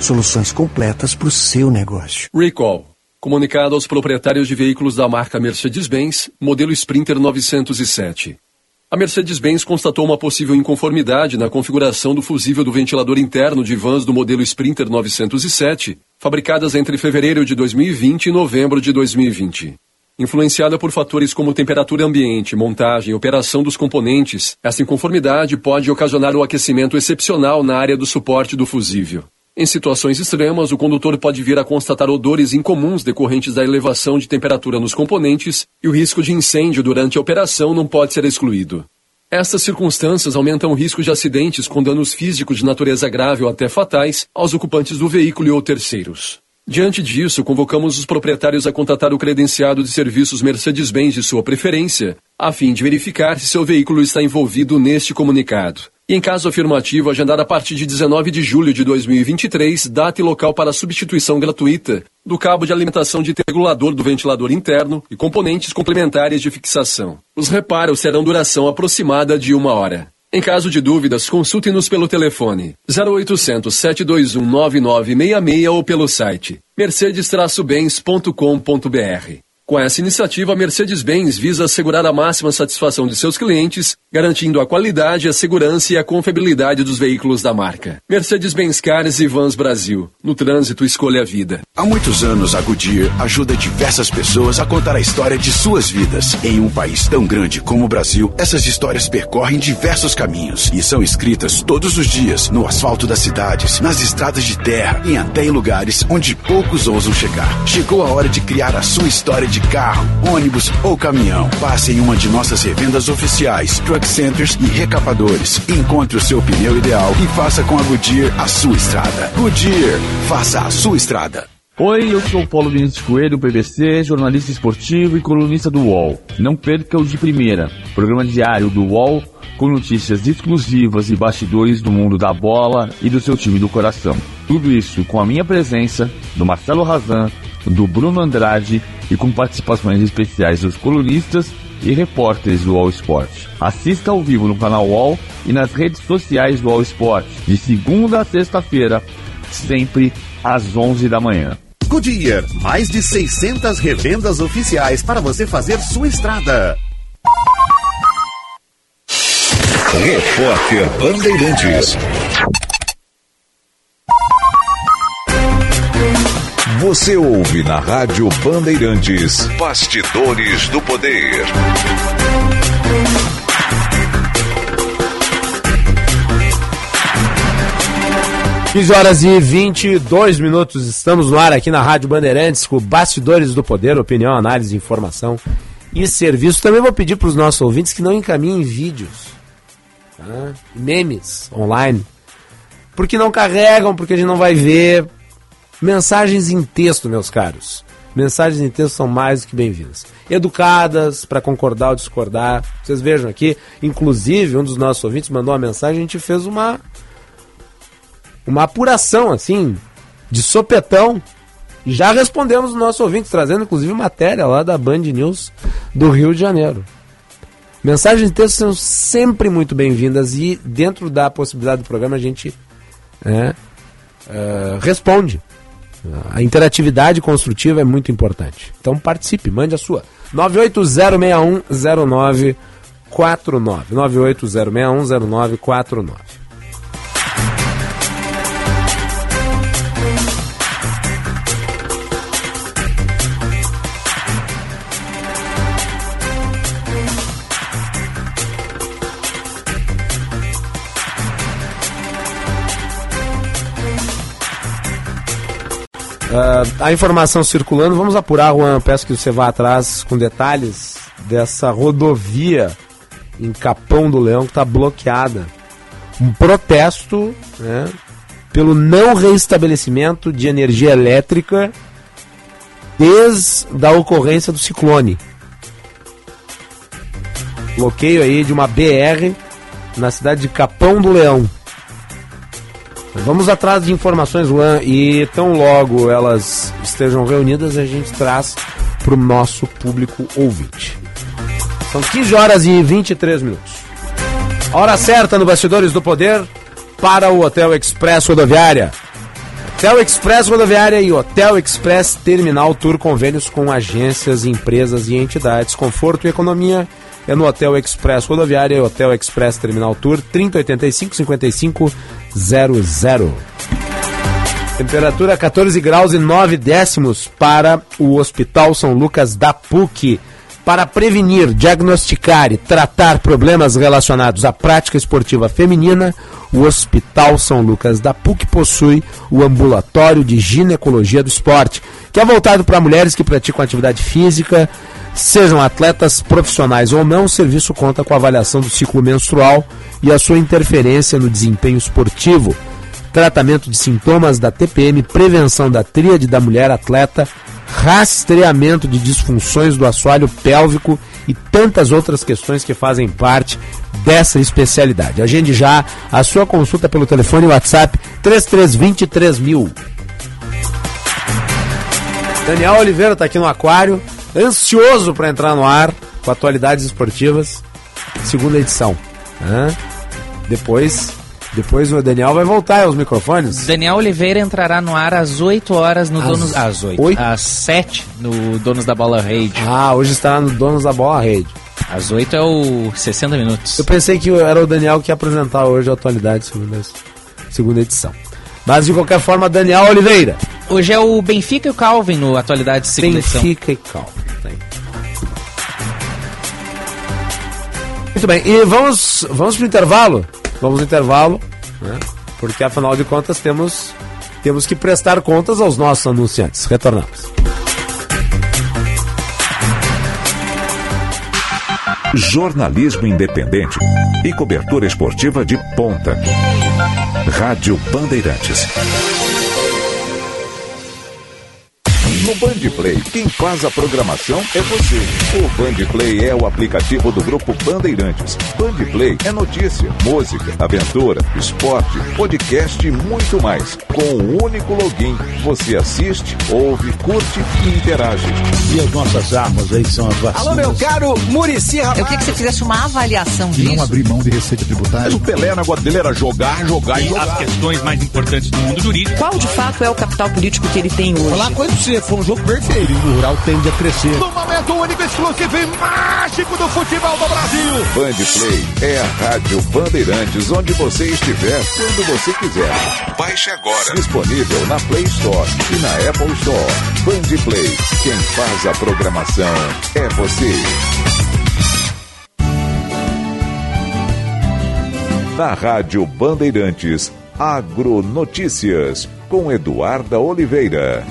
Soluções completas para o seu negócio. Recall. Comunicado aos proprietários de veículos da marca Mercedes-Benz, modelo Sprinter 907. A Mercedes-Benz constatou uma possível inconformidade na configuração do fusível do ventilador interno de vans do modelo Sprinter 907, fabricadas entre fevereiro de 2020 e novembro de 2020. influenciada por fatores como temperatura ambiente, montagem, operação dos componentes. Essa inconformidade pode ocasionar o aquecimento excepcional na área do suporte do fusível. Em situações extremas, o condutor pode vir a constatar odores incomuns decorrentes da elevação de temperatura nos componentes e o risco de incêndio durante a operação não pode ser excluído. Estas circunstâncias aumentam o risco de acidentes com danos físicos de natureza grave ou até fatais aos ocupantes do veículo ou terceiros. Diante disso, convocamos os proprietários a contatar o credenciado de serviços Mercedes-Benz de sua preferência, a fim de verificar se seu veículo está envolvido neste comunicado. E em caso afirmativo, agendar a partir de 19 de julho de 2023, data e local para substituição gratuita do cabo de alimentação de regulador do ventilador interno e componentes complementares de fixação. Os reparos terão duração aproximada de uma hora. Em caso de dúvidas, consulte-nos pelo telefone 0800 721 9966 ou pelo site mercedes-bens.com.br. Com essa iniciativa, a Mercedes-Benz visa assegurar a máxima satisfação de seus clientes, garantindo a qualidade, a segurança e a confiabilidade dos veículos da marca. Mercedes-Benz Cars e Vans Brasil. No trânsito, escolha a vida. Há muitos anos, a Goodyear ajuda diversas pessoas a contar a história de suas vidas. Em um país tão grande como o Brasil, essas histórias percorrem diversos caminhos e são escritas todos os dias no asfalto das cidades, nas estradas de terra e até em lugares onde poucos ousam chegar. Chegou a hora de criar a sua história de carro, ônibus ou caminhão. Passe em uma de nossas revendas oficiais, truck centers e recapadores. Encontre o seu pneu ideal e faça com a Goodyear a sua estrada. Goodyear, faça a sua estrada. Oi, eu sou Paulo Vinícius Coelho, PVC, jornalista esportivo e colunista do UOL. Não perca o de primeira, programa diário do UOL com notícias exclusivas e bastidores do mundo da bola e do seu time do coração. Tudo isso com a minha presença, do Marcelo Razan, do Bruno Andrade e com participações especiais dos colunistas e repórteres do All Sport. Assista ao vivo no canal All e nas redes sociais do All Sport, de segunda a sexta-feira, sempre às 11 da manhã. Goodyear, mais de 600 revendas oficiais para você fazer sua estrada. Repórter Bandeirantes. Você ouve na Rádio Bandeirantes Bastidores do Poder. Quinze horas e 22 minutos, estamos no ar aqui na Rádio Bandeirantes com Bastidores do Poder, opinião, análise, informação e serviço. Também vou pedir para os nossos ouvintes que não encaminhem vídeos, tá? memes online, porque não carregam, porque a gente não vai ver, Mensagens em texto, meus caros. Mensagens em texto são mais do que bem-vindas. Educadas, para concordar ou discordar. Vocês vejam aqui, inclusive, um dos nossos ouvintes mandou uma mensagem, a gente fez uma uma apuração assim de sopetão. E já respondemos os nossos ouvintes, trazendo inclusive matéria lá da Band News do Rio de Janeiro. Mensagens de texto são sempre muito bem-vindas e dentro da possibilidade do programa a gente é, é, responde. A interatividade construtiva é muito importante. Então participe, mande a sua. 980610949. 980610949. Uh, a informação circulando, vamos apurar, Juan. Peço que você vá atrás com detalhes dessa rodovia em Capão do Leão que está bloqueada. Um protesto né, pelo não reestabelecimento de energia elétrica desde a ocorrência do ciclone. Bloqueio aí de uma BR na cidade de Capão do Leão. Vamos atrás de informações, Luan, e tão logo elas estejam reunidas, a gente traz para o nosso público ouvinte. São 15 horas e 23 minutos. Hora certa no Bastidores do Poder para o Hotel Express Rodoviária. Hotel Express Rodoviária e Hotel Express Terminal Tour convênios com agências, empresas e entidades. Conforto e economia é no Hotel Express Rodoviária e Hotel Express Terminal Tour 3085 55 00. Temperatura 14 graus e 9 décimos para o Hospital São Lucas da PUC. Para prevenir, diagnosticar e tratar problemas relacionados à prática esportiva feminina, o Hospital São Lucas da PUC possui o Ambulatório de Ginecologia do Esporte, que é voltado para mulheres que praticam atividade física, sejam atletas profissionais ou não. O serviço conta com a avaliação do ciclo menstrual e a sua interferência no desempenho esportivo tratamento de sintomas da TPM, prevenção da tríade da mulher atleta, rastreamento de disfunções do assoalho pélvico e tantas outras questões que fazem parte dessa especialidade. Agende já a sua consulta pelo telefone WhatsApp 3320 mil. Daniel Oliveira está aqui no Aquário, ansioso para entrar no ar com atualidades esportivas, segunda edição. Hã? Depois depois o Daniel vai voltar aos microfones. Daniel Oliveira entrará no ar às 8 horas no Às Donos. Às 8. 8? Às 7 no Donos da Bola Rede. Ah, hoje estará no Donos da Bola Rede. Às 8 é o 60 minutos. Eu pensei que era o Daniel que ia apresentar hoje a atualidade segunda, segunda edição. Mas de qualquer forma, Daniel Oliveira. Hoje é o Benfica e o Calvin no Atualidade segunda edição. Benfica e Calvin. Muito bem, e vamos, vamos pro intervalo? Vamos no intervalo, né? Porque afinal de contas temos, temos que prestar contas aos nossos anunciantes. Retornamos. Jornalismo independente e cobertura esportiva de ponta. Rádio Bandeirantes. No Bandplay, quem faz a programação é você. O Bandplay é o aplicativo do grupo Bandeirantes. Bandplay é notícia, música, aventura, esporte, podcast e muito mais. Com um único login, você assiste, ouve, curte e interage. E as nossas armas aí são as vacinas. Alô, meu caro Murici Eu queria que você fizesse uma avaliação disso. Não abrir mão de receita tributária. Mas o Pelé, negócio dele era jogar, jogar e jogar. As questões mais importantes do mundo jurídico. Qual de fato é o capital político que ele tem hoje? Falar coisa pra você, foi um jogo perfeito. O rural tende a crescer. No momento único, exclusivo e mágico do futebol do Brasil. Bandplay é a Rádio Bandeirantes, onde você estiver, quando você quiser. Baixe agora. Disponível na Play Store e na Apple Store. Bandplay, quem faz a programação é você. Na Rádio Bandeirantes, Agronotícias, com Eduarda Oliveira.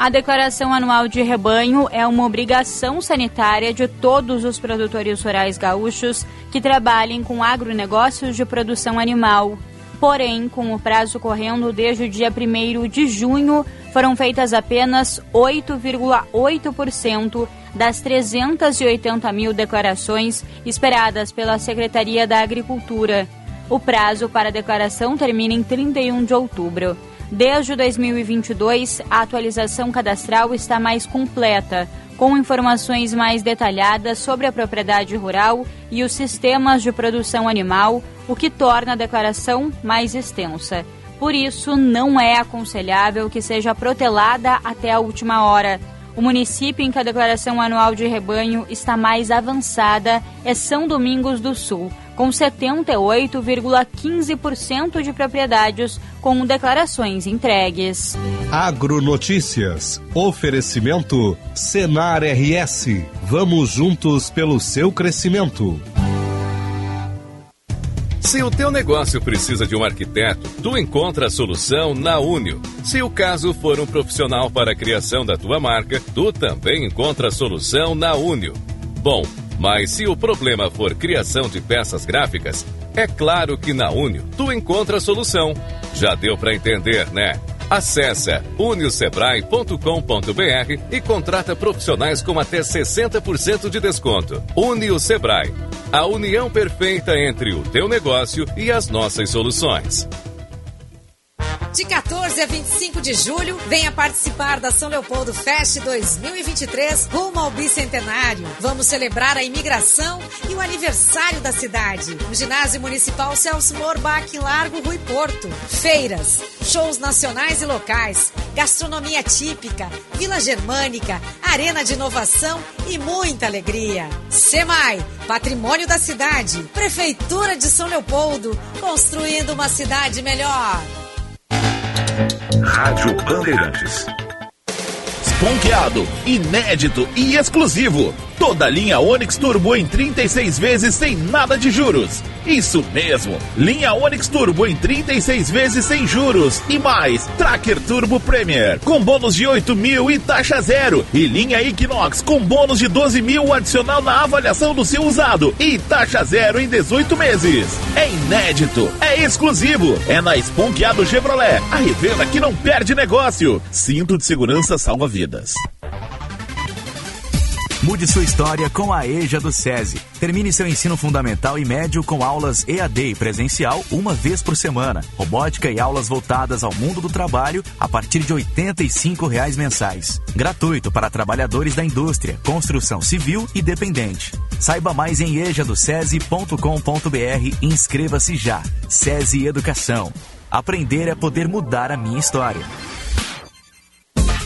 A declaração anual de rebanho é uma obrigação sanitária de todos os produtores rurais gaúchos que trabalhem com agronegócios de produção animal. Porém, com o prazo correndo desde o dia 1 de junho, foram feitas apenas 8,8% das 380 mil declarações esperadas pela Secretaria da Agricultura. O prazo para a declaração termina em 31 de outubro. Desde 2022, a atualização cadastral está mais completa, com informações mais detalhadas sobre a propriedade rural e os sistemas de produção animal, o que torna a declaração mais extensa. Por isso, não é aconselhável que seja protelada até a última hora. O município em que a declaração anual de rebanho está mais avançada é São Domingos do Sul, com 78,15% de propriedades com declarações entregues. Agronotícias. Oferecimento Senar RS. Vamos juntos pelo seu crescimento. Se o teu negócio precisa de um arquiteto, tu encontra a solução na Unio. Se o caso for um profissional para a criação da tua marca, tu também encontra a solução na Unio. Bom, mas se o problema for criação de peças gráficas, é claro que na Unio tu encontra a solução. Já deu para entender, né? Acesse uniosebrae.com.br e contrata profissionais com até 60% de desconto. Unio Sebrae, a união perfeita entre o teu negócio e as nossas soluções. De 14 a 25 de julho, venha participar da São Leopoldo Fest 2023 rumo ao bicentenário. Vamos celebrar a imigração e o aniversário da cidade. No Ginásio Municipal Celso Morbach, Largo Rui Porto. Feiras, shows nacionais e locais, gastronomia típica, Vila Germânica, arena de inovação e muita alegria. Semai, patrimônio da cidade. Prefeitura de São Leopoldo, construindo uma cidade melhor. Rádio Bandeirantes. Esponqueado, inédito e exclusivo. Toda a linha Onix Turbo em 36 vezes sem nada de juros. Isso mesmo, linha Onix Turbo em 36 vezes sem juros. E mais, Tracker Turbo Premier com bônus de 8 mil e taxa zero. E linha Equinox com bônus de 12 mil adicional na avaliação do seu usado. E taxa zero em 18 meses. É inédito, é exclusivo. É na Esponqueado Chevrolet, a revenda que não perde negócio. Cinto de segurança salva Mude sua história com a EJA do SESI. Termine seu ensino fundamental e médio com aulas EAD e presencial uma vez por semana. Robótica e aulas voltadas ao mundo do trabalho a partir de 85 reais mensais. Gratuito para trabalhadores da indústria, construção civil e dependente. Saiba mais em ejadocese.com.br e inscreva-se já. SESI Educação. Aprender é poder mudar a minha história.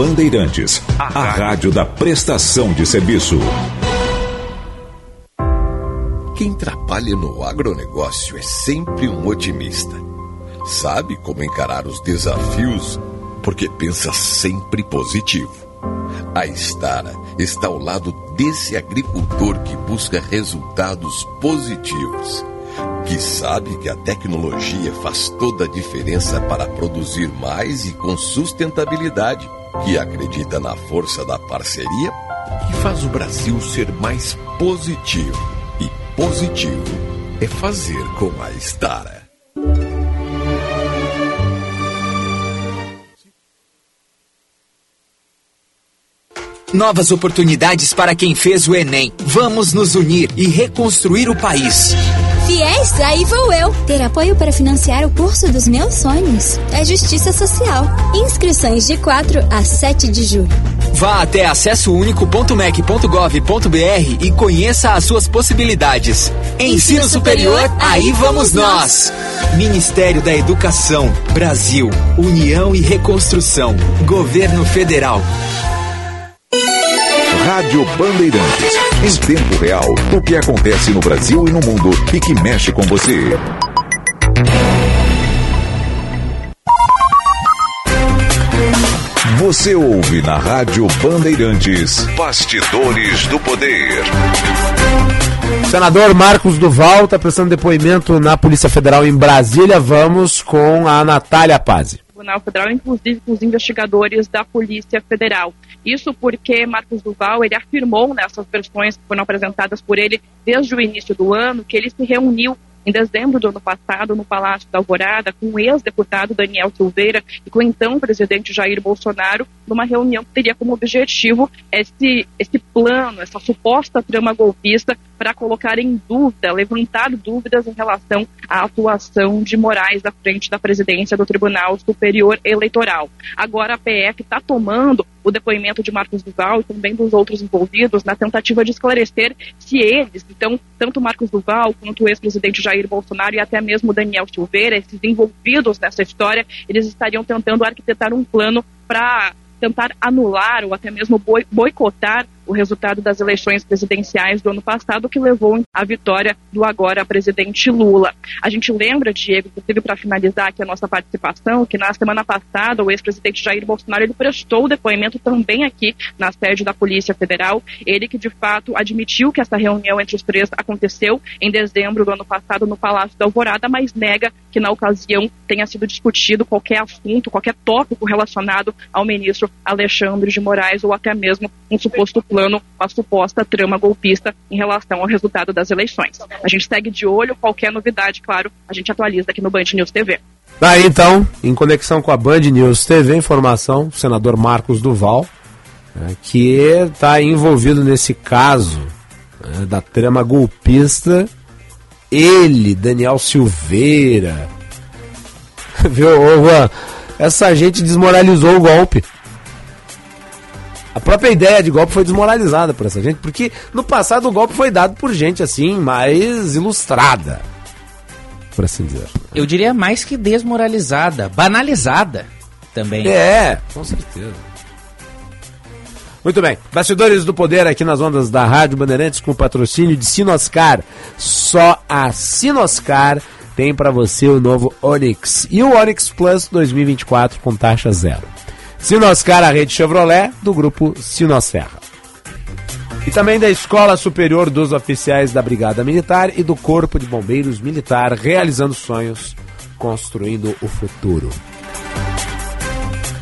Bandeirantes, a rádio da prestação de serviço. Quem trabalha no agronegócio é sempre um otimista. Sabe como encarar os desafios porque pensa sempre positivo. A Estara está ao lado desse agricultor que busca resultados positivos, que sabe que a tecnologia faz toda a diferença para produzir mais e com sustentabilidade, que acredita na força da parceria e faz o Brasil ser mais positivo. E positivo é fazer com a Estara. Novas oportunidades para quem fez o Enem. Vamos nos unir e reconstruir o país. Fiéis, aí vou eu. Ter apoio para financiar o curso dos meus sonhos. É Justiça Social. Inscrições de 4 a 7 de julho. Vá até acessounico.mec.gov.br e conheça as suas possibilidades. Ensino Superior, aí vamos nós. Ministério da Educação, Brasil, União e Reconstrução, Governo Federal. Rádio Bandeirantes. Em tempo real, o que acontece no Brasil e no mundo e que mexe com você. Você ouve na Rádio Bandeirantes. Bastidores do Poder. Senador Marcos Duval está prestando depoimento na Polícia Federal em Brasília. Vamos com a Natália Pazzi. Tribunal Federal, inclusive com os investigadores da Polícia Federal. Isso porque Marcos Duval ele afirmou nessas versões que foram apresentadas por ele desde o início do ano que ele se reuniu em dezembro do ano passado, no Palácio da Alvorada, com o ex-deputado Daniel Silveira e com o então presidente Jair Bolsonaro, numa reunião que teria como objetivo esse, esse plano, essa suposta trama golpista para colocar em dúvida, levantar dúvidas em relação à atuação de Moraes à frente da presidência do Tribunal Superior Eleitoral. Agora a PF está tomando o depoimento de Marcos Duval e também dos outros envolvidos na tentativa de esclarecer se eles, então, tanto Marcos Duval quanto o ex-presidente Jair Bolsonaro e até mesmo Daniel Silveira, esses envolvidos nessa história, eles estariam tentando arquitetar um plano para tentar anular ou até mesmo boicotar o resultado das eleições presidenciais do ano passado, que levou à vitória do agora presidente Lula. A gente lembra, Diego, inclusive para finalizar aqui a nossa participação, que na semana passada o ex-presidente Jair Bolsonaro ele prestou o depoimento também aqui na sede da Polícia Federal. Ele que de fato admitiu que essa reunião entre os três aconteceu em dezembro do ano passado no Palácio da Alvorada, mas nega que na ocasião tenha sido discutido qualquer assunto, qualquer tópico relacionado ao ministro Alexandre de Moraes ou até mesmo um suposto plano plano, uma suposta trama golpista em relação ao resultado das eleições. A gente segue de olho, qualquer novidade, claro, a gente atualiza aqui no Band News TV. Daí então, em conexão com a Band News TV, informação, o senador Marcos Duval, né, que está envolvido nesse caso né, da trama golpista. Ele, Daniel Silveira, Viu, Juan? Essa gente desmoralizou o golpe. A própria ideia de golpe foi desmoralizada por essa gente, porque no passado o golpe foi dado por gente assim, mais ilustrada. Por assim dizer. Eu diria mais que desmoralizada, banalizada também. É, com certeza. Muito bem. Bastidores do Poder aqui nas ondas da Rádio Bandeirantes com patrocínio de Sinoscar. Só a Sinoscar tem para você o novo Onix e o Onix Plus 2024 com taxa zero. Sinoscar, a rede Chevrolet do grupo Sinosserra. E também da Escola Superior dos Oficiais da Brigada Militar e do Corpo de Bombeiros Militar, realizando sonhos, construindo o futuro.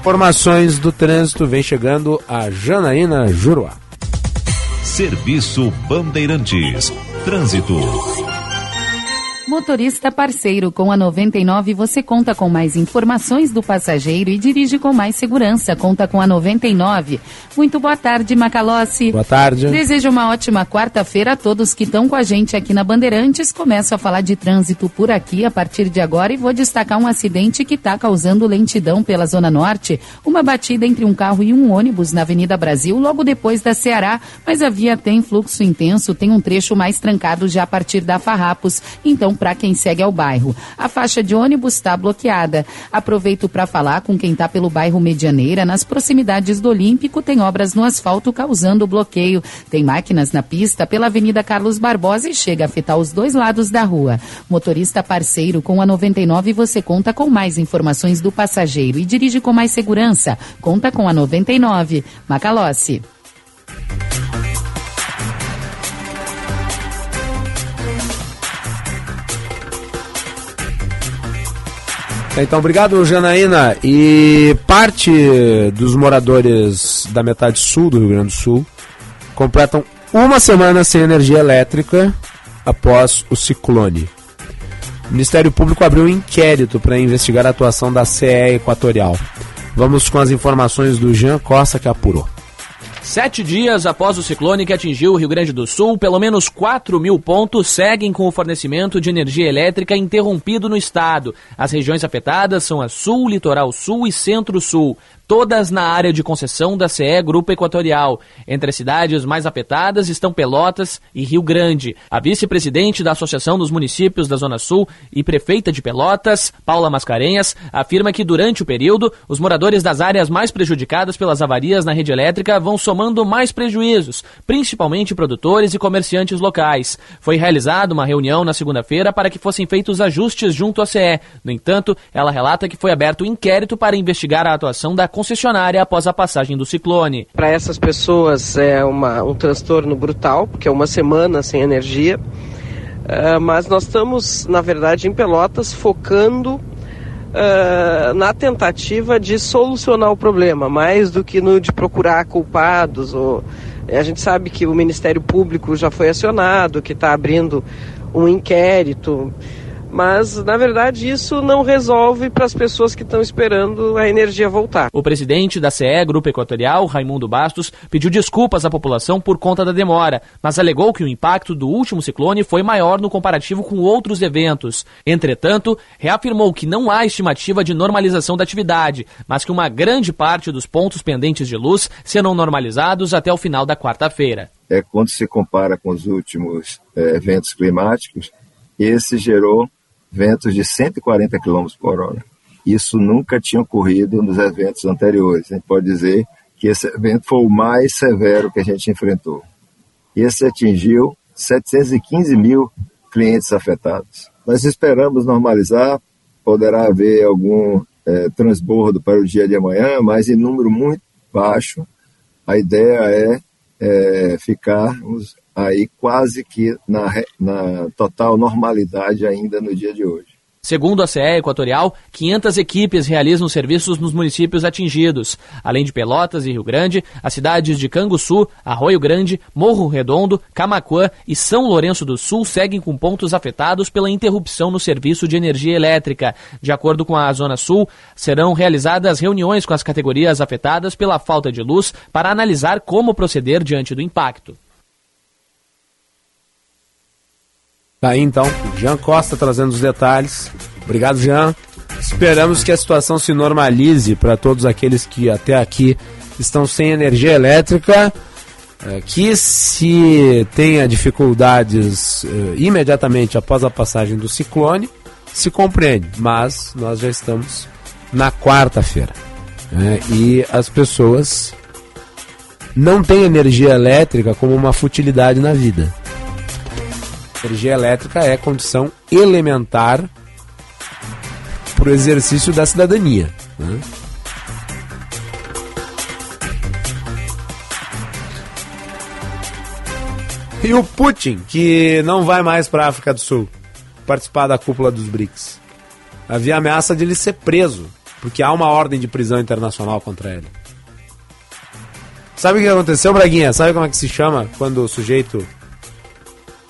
Informações do trânsito vem chegando a Janaína Juruá. Serviço Bandeirantes. Trânsito. Motorista parceiro com a 99 você conta com mais informações do passageiro e dirige com mais segurança. Conta com a 99. Muito boa tarde, Macalossi. Boa tarde. Desejo uma ótima quarta-feira a todos que estão com a gente aqui na Bandeirantes. Começo a falar de trânsito por aqui a partir de agora e vou destacar um acidente que está causando lentidão pela Zona Norte. Uma batida entre um carro e um ônibus na Avenida Brasil, logo depois da Ceará, mas a via tem fluxo intenso, tem um trecho mais trancado já a partir da Farrapos. Então, para quem segue ao bairro. A faixa de ônibus está bloqueada. Aproveito para falar com quem está pelo bairro Medianeira. Nas proximidades do Olímpico, tem obras no asfalto causando bloqueio. Tem máquinas na pista pela Avenida Carlos Barbosa e chega a afetar os dois lados da rua. Motorista parceiro com a 99 você conta com mais informações do passageiro e dirige com mais segurança. Conta com a 99. Macalossi. Então, obrigado, Janaína. E parte dos moradores da metade sul do Rio Grande do Sul completam uma semana sem energia elétrica após o ciclone. O Ministério Público abriu um inquérito para investigar a atuação da CE Equatorial. Vamos com as informações do Jean Costa que apurou. Sete dias após o ciclone que atingiu o Rio Grande do Sul, pelo menos 4 mil pontos seguem com o fornecimento de energia elétrica interrompido no estado. As regiões afetadas são a Sul, Litoral Sul e Centro-Sul todas na área de concessão da CE Grupo Equatorial. Entre as cidades mais afetadas estão Pelotas e Rio Grande. A vice-presidente da Associação dos Municípios da Zona Sul e prefeita de Pelotas, Paula Mascarenhas, afirma que durante o período, os moradores das áreas mais prejudicadas pelas avarias na rede elétrica vão somando mais prejuízos, principalmente produtores e comerciantes locais. Foi realizada uma reunião na segunda-feira para que fossem feitos ajustes junto à CE. No entanto, ela relata que foi aberto um inquérito para investigar a atuação da concessionária após a passagem do ciclone. Para essas pessoas é uma, um transtorno brutal, porque é uma semana sem energia. Uh, mas nós estamos, na verdade, em Pelotas focando uh, na tentativa de solucionar o problema, mais do que no de procurar culpados. Ou... A gente sabe que o Ministério Público já foi acionado, que está abrindo um inquérito mas na verdade isso não resolve para as pessoas que estão esperando a energia voltar. O presidente da CE Grupo Equatorial, Raimundo Bastos, pediu desculpas à população por conta da demora, mas alegou que o impacto do último ciclone foi maior no comparativo com outros eventos. Entretanto, reafirmou que não há estimativa de normalização da atividade, mas que uma grande parte dos pontos pendentes de luz serão normalizados até o final da quarta-feira. É quando se compara com os últimos é, eventos climáticos, esse gerou ventos de 140 km por hora. Isso nunca tinha ocorrido nos eventos anteriores. A gente pode dizer que esse evento foi o mais severo que a gente enfrentou. Esse atingiu 715 mil clientes afetados. Nós esperamos normalizar, poderá haver algum é, transbordo para o dia de amanhã, mas em número muito baixo. A ideia é, é ficarmos aí quase que na, na total normalidade ainda no dia de hoje. Segundo a CE Equatorial, 500 equipes realizam serviços nos municípios atingidos. Além de Pelotas e Rio Grande, as cidades de Canguçu, Arroio Grande, Morro Redondo, Camacuã e São Lourenço do Sul seguem com pontos afetados pela interrupção no serviço de energia elétrica. De acordo com a Zona Sul, serão realizadas reuniões com as categorias afetadas pela falta de luz para analisar como proceder diante do impacto. Tá aí então, Jean Costa trazendo os detalhes. Obrigado, Jean. Esperamos que a situação se normalize para todos aqueles que até aqui estão sem energia elétrica, eh, que se tenha dificuldades eh, imediatamente após a passagem do ciclone, se compreende, mas nós já estamos na quarta-feira. né? E as pessoas não têm energia elétrica como uma futilidade na vida. Energia elétrica é condição elementar para o exercício da cidadania. né? E o Putin, que não vai mais para a África do Sul participar da cúpula dos BRICS. Havia ameaça de ele ser preso, porque há uma ordem de prisão internacional contra ele. Sabe o que aconteceu, Braguinha? Sabe como é que se chama quando o sujeito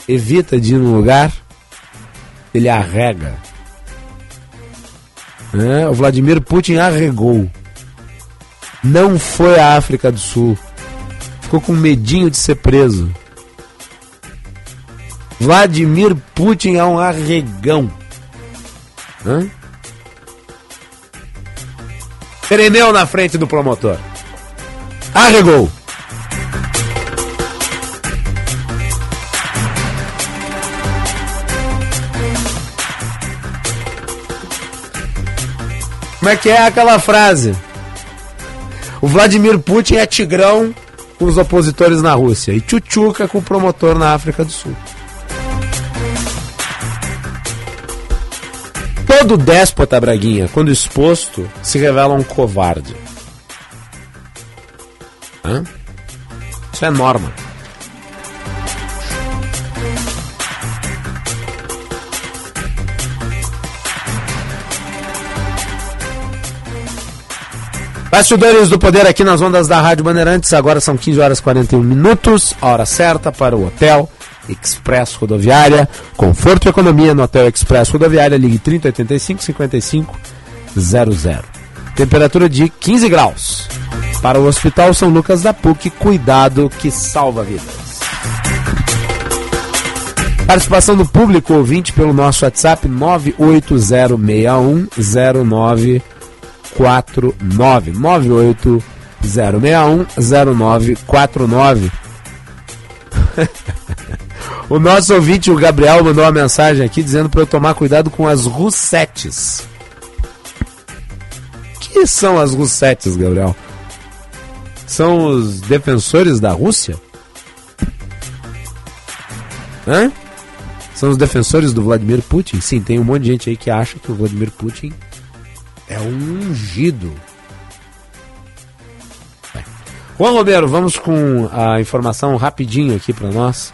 evita de ir num lugar? Ele arrega. É, o Vladimir Putin arregou. Não foi à África do Sul. Ficou com medinho de ser preso. Vladimir Putin é um arregão. Hã? Tremeu na frente do promotor. Arregou. Como é que é aquela frase? O Vladimir Putin é tigrão com os opositores na Rússia e tchutchuca com o promotor na África do Sul. Todo déspota, Braguinha, quando exposto, se revela um covarde. Hã? Isso é norma. Bastidores do Poder aqui nas ondas da Rádio Bandeirantes. Agora são 15 horas e 41 minutos, hora certa para o Hotel Express Rodoviária. Conforto e economia no Hotel Express Rodoviária. Ligue 3085 5500. Temperatura de 15 graus. Para o Hospital São Lucas da PUC, cuidado que salva vidas. Participação do público ouvinte pelo nosso WhatsApp 9806109 49 980610949 O nosso ouvinte, o Gabriel, mandou uma mensagem aqui dizendo para eu tomar cuidado com as russetes. Que são as russetes, Gabriel? São os defensores da Rússia? Hã? São os defensores do Vladimir Putin? Sim, tem um monte de gente aí que acha que o Vladimir Putin é um ungido. Vai. Juan Romero, vamos com a informação rapidinho aqui para nós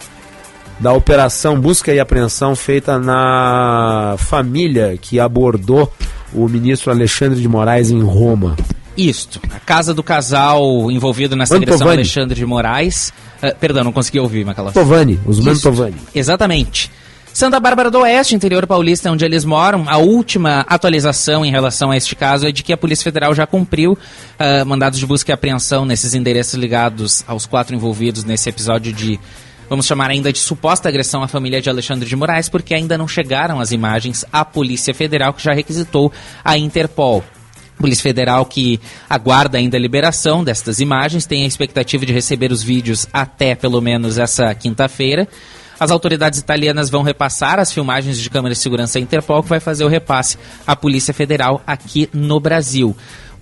da operação busca e apreensão feita na família que abordou o ministro Alexandre de Moraes em Roma. Isto, a casa do casal envolvido nessa agressão Mantovani. Alexandre de Moraes. Ah, perdão, não consegui ouvir, Macalós. Tovani, os. Mantovani. Exatamente. Santa Bárbara do Oeste, interior paulista, onde eles moram, a última atualização em relação a este caso é de que a Polícia Federal já cumpriu ah, mandados de busca e apreensão nesses endereços ligados aos quatro envolvidos nesse episódio de, vamos chamar ainda de suposta agressão à família de Alexandre de Moraes, porque ainda não chegaram as imagens à Polícia Federal, que já requisitou a Interpol. Polícia Federal que aguarda ainda a liberação destas imagens, tem a expectativa de receber os vídeos até pelo menos essa quinta-feira. As autoridades italianas vão repassar as filmagens de câmeras de segurança Interpol, que vai fazer o repasse à Polícia Federal aqui no Brasil.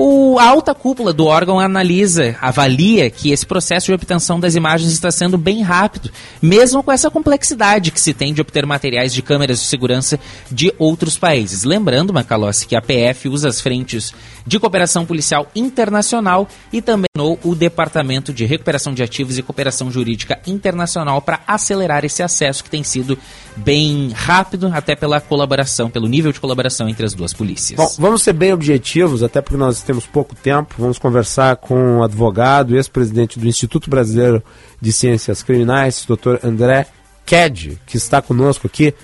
O, a alta cúpula do órgão analisa, avalia que esse processo de obtenção das imagens está sendo bem rápido, mesmo com essa complexidade que se tem de obter materiais de câmeras de segurança de outros países. Lembrando, Macalossi, que a PF usa as frentes de cooperação policial internacional e também o Departamento de Recuperação de Ativos e Cooperação Jurídica Internacional para acelerar esse acesso que tem sido bem rápido, até pela colaboração, pelo nível de colaboração entre as duas polícias. Bom, vamos ser bem objetivos, até porque nós temos pouco tempo. Vamos conversar com o advogado, ex-presidente do Instituto Brasileiro de Ciências Criminais, Dr. André Ked, que está conosco aqui.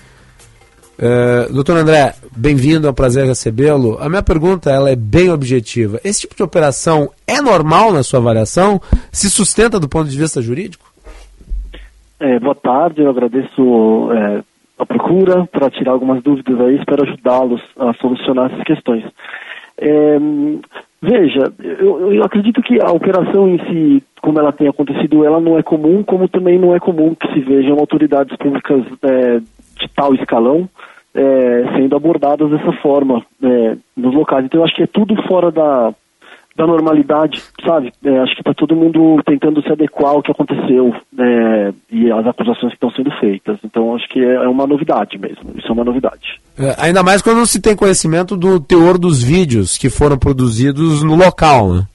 Uh, doutor André, bem-vindo, é um prazer recebê-lo. A minha pergunta ela é bem objetiva. Esse tipo de operação é normal na sua avaliação? Se sustenta do ponto de vista jurídico? É, boa tarde, eu agradeço é, a procura, para tirar algumas dúvidas aí, espero ajudá-los a solucionar essas questões. É, veja, eu, eu, acredito que a operação em si, como ela tem acontecido, ela não é comum, como também não é comum que se vejam autoridades públicas é, de tal escalão é, sendo abordadas dessa forma é, nos locais. Então eu acho que é tudo fora da, da normalidade, sabe? É, acho que está todo mundo tentando se adequar ao que aconteceu é, e às acusações que estão sendo feitas. Então acho que é, é uma novidade mesmo. Isso é uma novidade. É, ainda mais quando se tem conhecimento do teor dos vídeos que foram produzidos no local, né?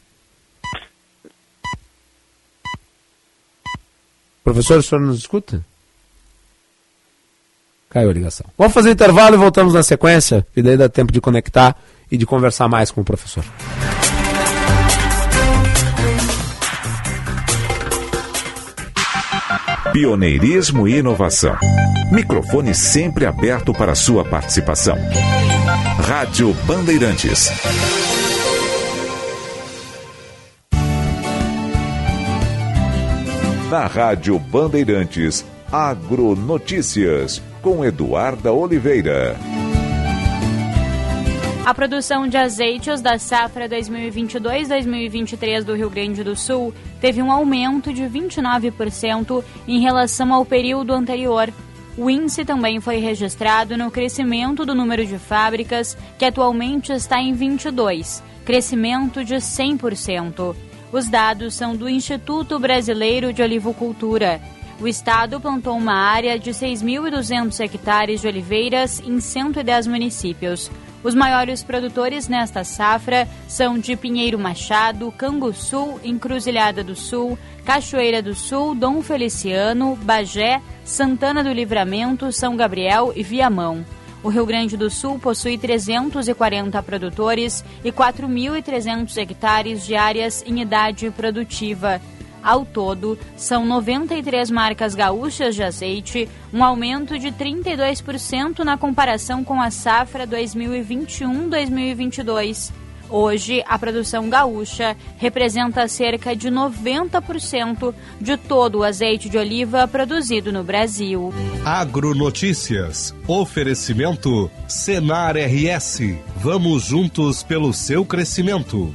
Professor, o senhor nos escuta? Caiu a ligação. Vamos fazer intervalo e voltamos na sequência, e daí dá tempo de conectar e de conversar mais com o professor. Pioneirismo e inovação. Microfone sempre aberto para sua participação. Rádio Bandeirantes. Na Rádio Bandeirantes, Agronotícias, com Eduarda Oliveira. A produção de azeites da safra 2022-2023 do Rio Grande do Sul teve um aumento de 29% em relação ao período anterior. O índice também foi registrado no crescimento do número de fábricas, que atualmente está em 22, crescimento de 100%. Os dados são do Instituto Brasileiro de Olivocultura. O estado plantou uma área de 6.200 hectares de oliveiras em 110 municípios. Os maiores produtores nesta safra são de Pinheiro Machado, Canguçu, Encruzilhada do Sul, Cachoeira do Sul, Dom Feliciano, Bagé, Santana do Livramento, São Gabriel e Viamão. O Rio Grande do Sul possui 340 produtores e 4.300 hectares de áreas em idade produtiva. Ao todo, são 93 marcas gaúchas de azeite, um aumento de 32% na comparação com a safra 2021-2022. Hoje, a produção gaúcha representa cerca de 90% de todo o azeite de oliva produzido no Brasil. Agronotícias. Oferecimento Senar RS. Vamos juntos pelo seu crescimento.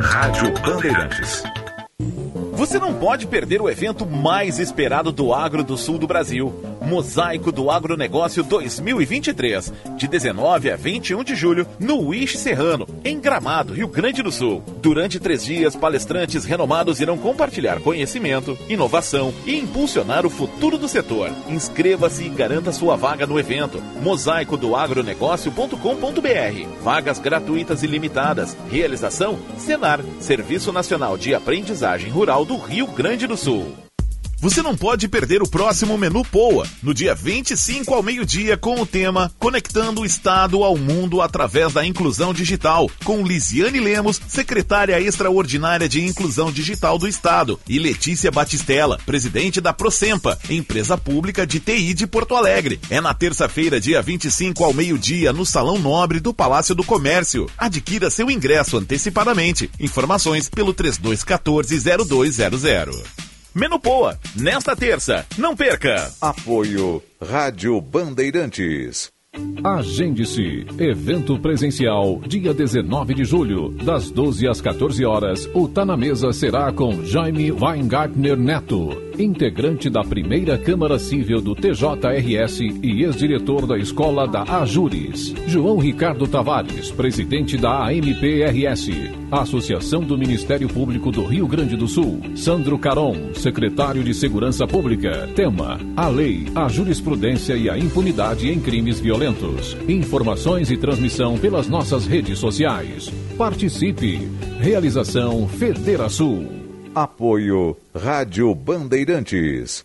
Rádio Bandeirantes. Você não pode perder o evento mais esperado do agro do sul do Brasil. Mosaico do Agronegócio 2023, de 19 a 21 de julho, no Wish Serrano, em Gramado, Rio Grande do Sul. Durante três dias, palestrantes renomados irão compartilhar conhecimento, inovação e impulsionar o futuro do setor. Inscreva-se e garanta sua vaga no evento. Mosaico do agronegócio.com.br. Vagas gratuitas e limitadas. Realização: Senar, Serviço Nacional de Aprendizagem Rural do Rio Grande do Sul. Você não pode perder o próximo Menu Poa, no dia 25 ao meio-dia, com o tema Conectando o Estado ao Mundo através da Inclusão Digital, com Lisiane Lemos, secretária extraordinária de Inclusão Digital do Estado, e Letícia Batistella, presidente da Procempa, empresa pública de TI de Porto Alegre. É na terça-feira, dia 25 ao meio-dia, no Salão Nobre do Palácio do Comércio. Adquira seu ingresso antecipadamente. Informações pelo 3214-0200. Menupoa, nesta terça. Não perca! Apoio Rádio Bandeirantes. Agende-se. Evento presencial, dia 19 de julho, das 12 às 14 horas. O Tá na Mesa será com Jaime Weingartner Neto, integrante da primeira Câmara Civil do TJRS e ex-diretor da Escola da Ajures. João Ricardo Tavares, presidente da AMPRS, Associação do Ministério Público do Rio Grande do Sul. Sandro Caron, secretário de Segurança Pública. Tema: A lei, a jurisprudência e a impunidade em crimes violentos. Informações e transmissão pelas nossas redes sociais. Participe. Realização Federação. Apoio Rádio Bandeirantes.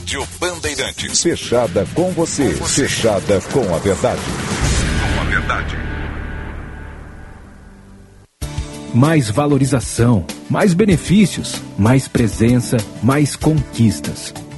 Rádio Bandeirantes. Fechada com você. Fechada com a verdade. Com a verdade. Mais valorização, mais benefícios, mais presença, mais conquistas.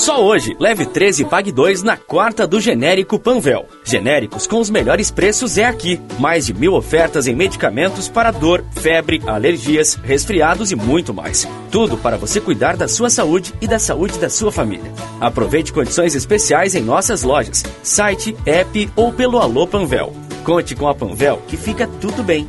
Só hoje, leve 13 e pague 2 na quarta do genérico Panvel. Genéricos com os melhores preços é aqui. Mais de mil ofertas em medicamentos para dor, febre, alergias, resfriados e muito mais. Tudo para você cuidar da sua saúde e da saúde da sua família. Aproveite condições especiais em nossas lojas, site, app ou pelo Alô Panvel. Conte com a Panvel que fica tudo bem.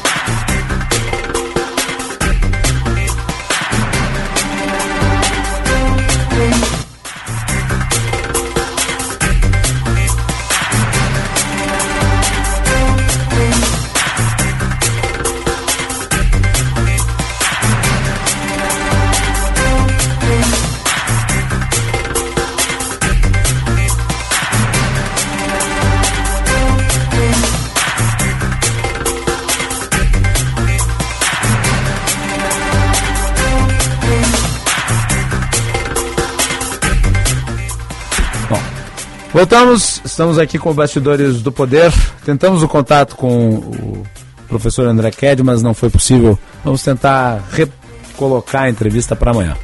Voltamos, estamos aqui com Bastidores do Poder. Tentamos o contato com o professor André Ked, mas não foi possível. Vamos tentar recolocar a entrevista para amanhã.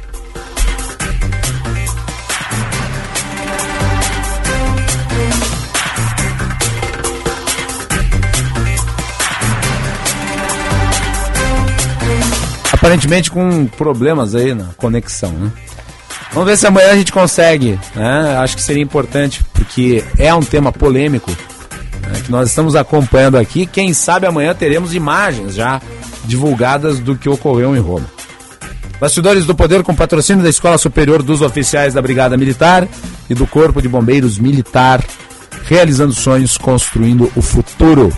Aparentemente com problemas aí na conexão, né? Vamos ver se amanhã a gente consegue. Né? Acho que seria importante, porque é um tema polêmico né, que nós estamos acompanhando aqui. Quem sabe amanhã teremos imagens já divulgadas do que ocorreu em Roma. Bastidores do Poder com patrocínio da Escola Superior dos Oficiais da Brigada Militar e do Corpo de Bombeiros Militar, realizando sonhos, construindo o futuro.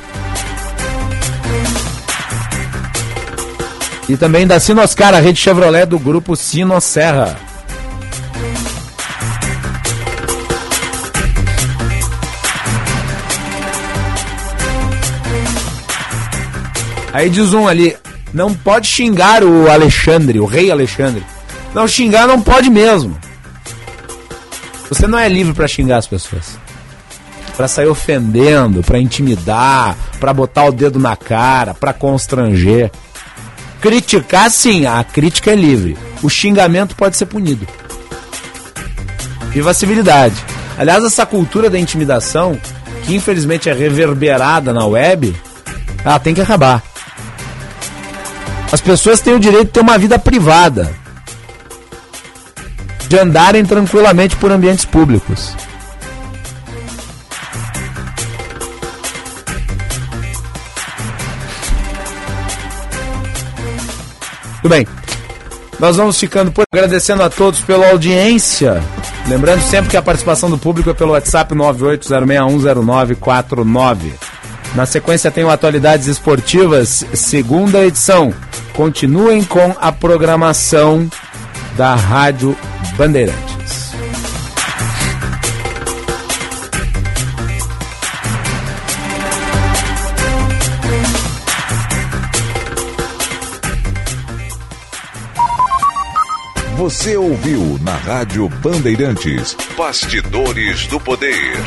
E também da Sinoscar, a rede Chevrolet do grupo Sinosserra. Aí diz um ali, não pode xingar o Alexandre, o rei Alexandre. Não, xingar não pode mesmo. Você não é livre para xingar as pessoas. Para sair ofendendo, para intimidar, para botar o dedo na cara, para constranger. Criticar, sim, a crítica é livre. O xingamento pode ser punido. Viva a civilidade. Aliás, essa cultura da intimidação, que infelizmente é reverberada na web, ela tem que acabar. As pessoas têm o direito de ter uma vida privada, de andarem tranquilamente por ambientes públicos. Tudo bem. Nós vamos ficando por agradecendo a todos pela audiência. Lembrando sempre que a participação do público é pelo WhatsApp 980610949. Na sequência tem o Atualidades Esportivas, segunda edição. Continuem com a programação da Rádio Bandeirantes. Você ouviu na Rádio Bandeirantes Bastidores do Poder.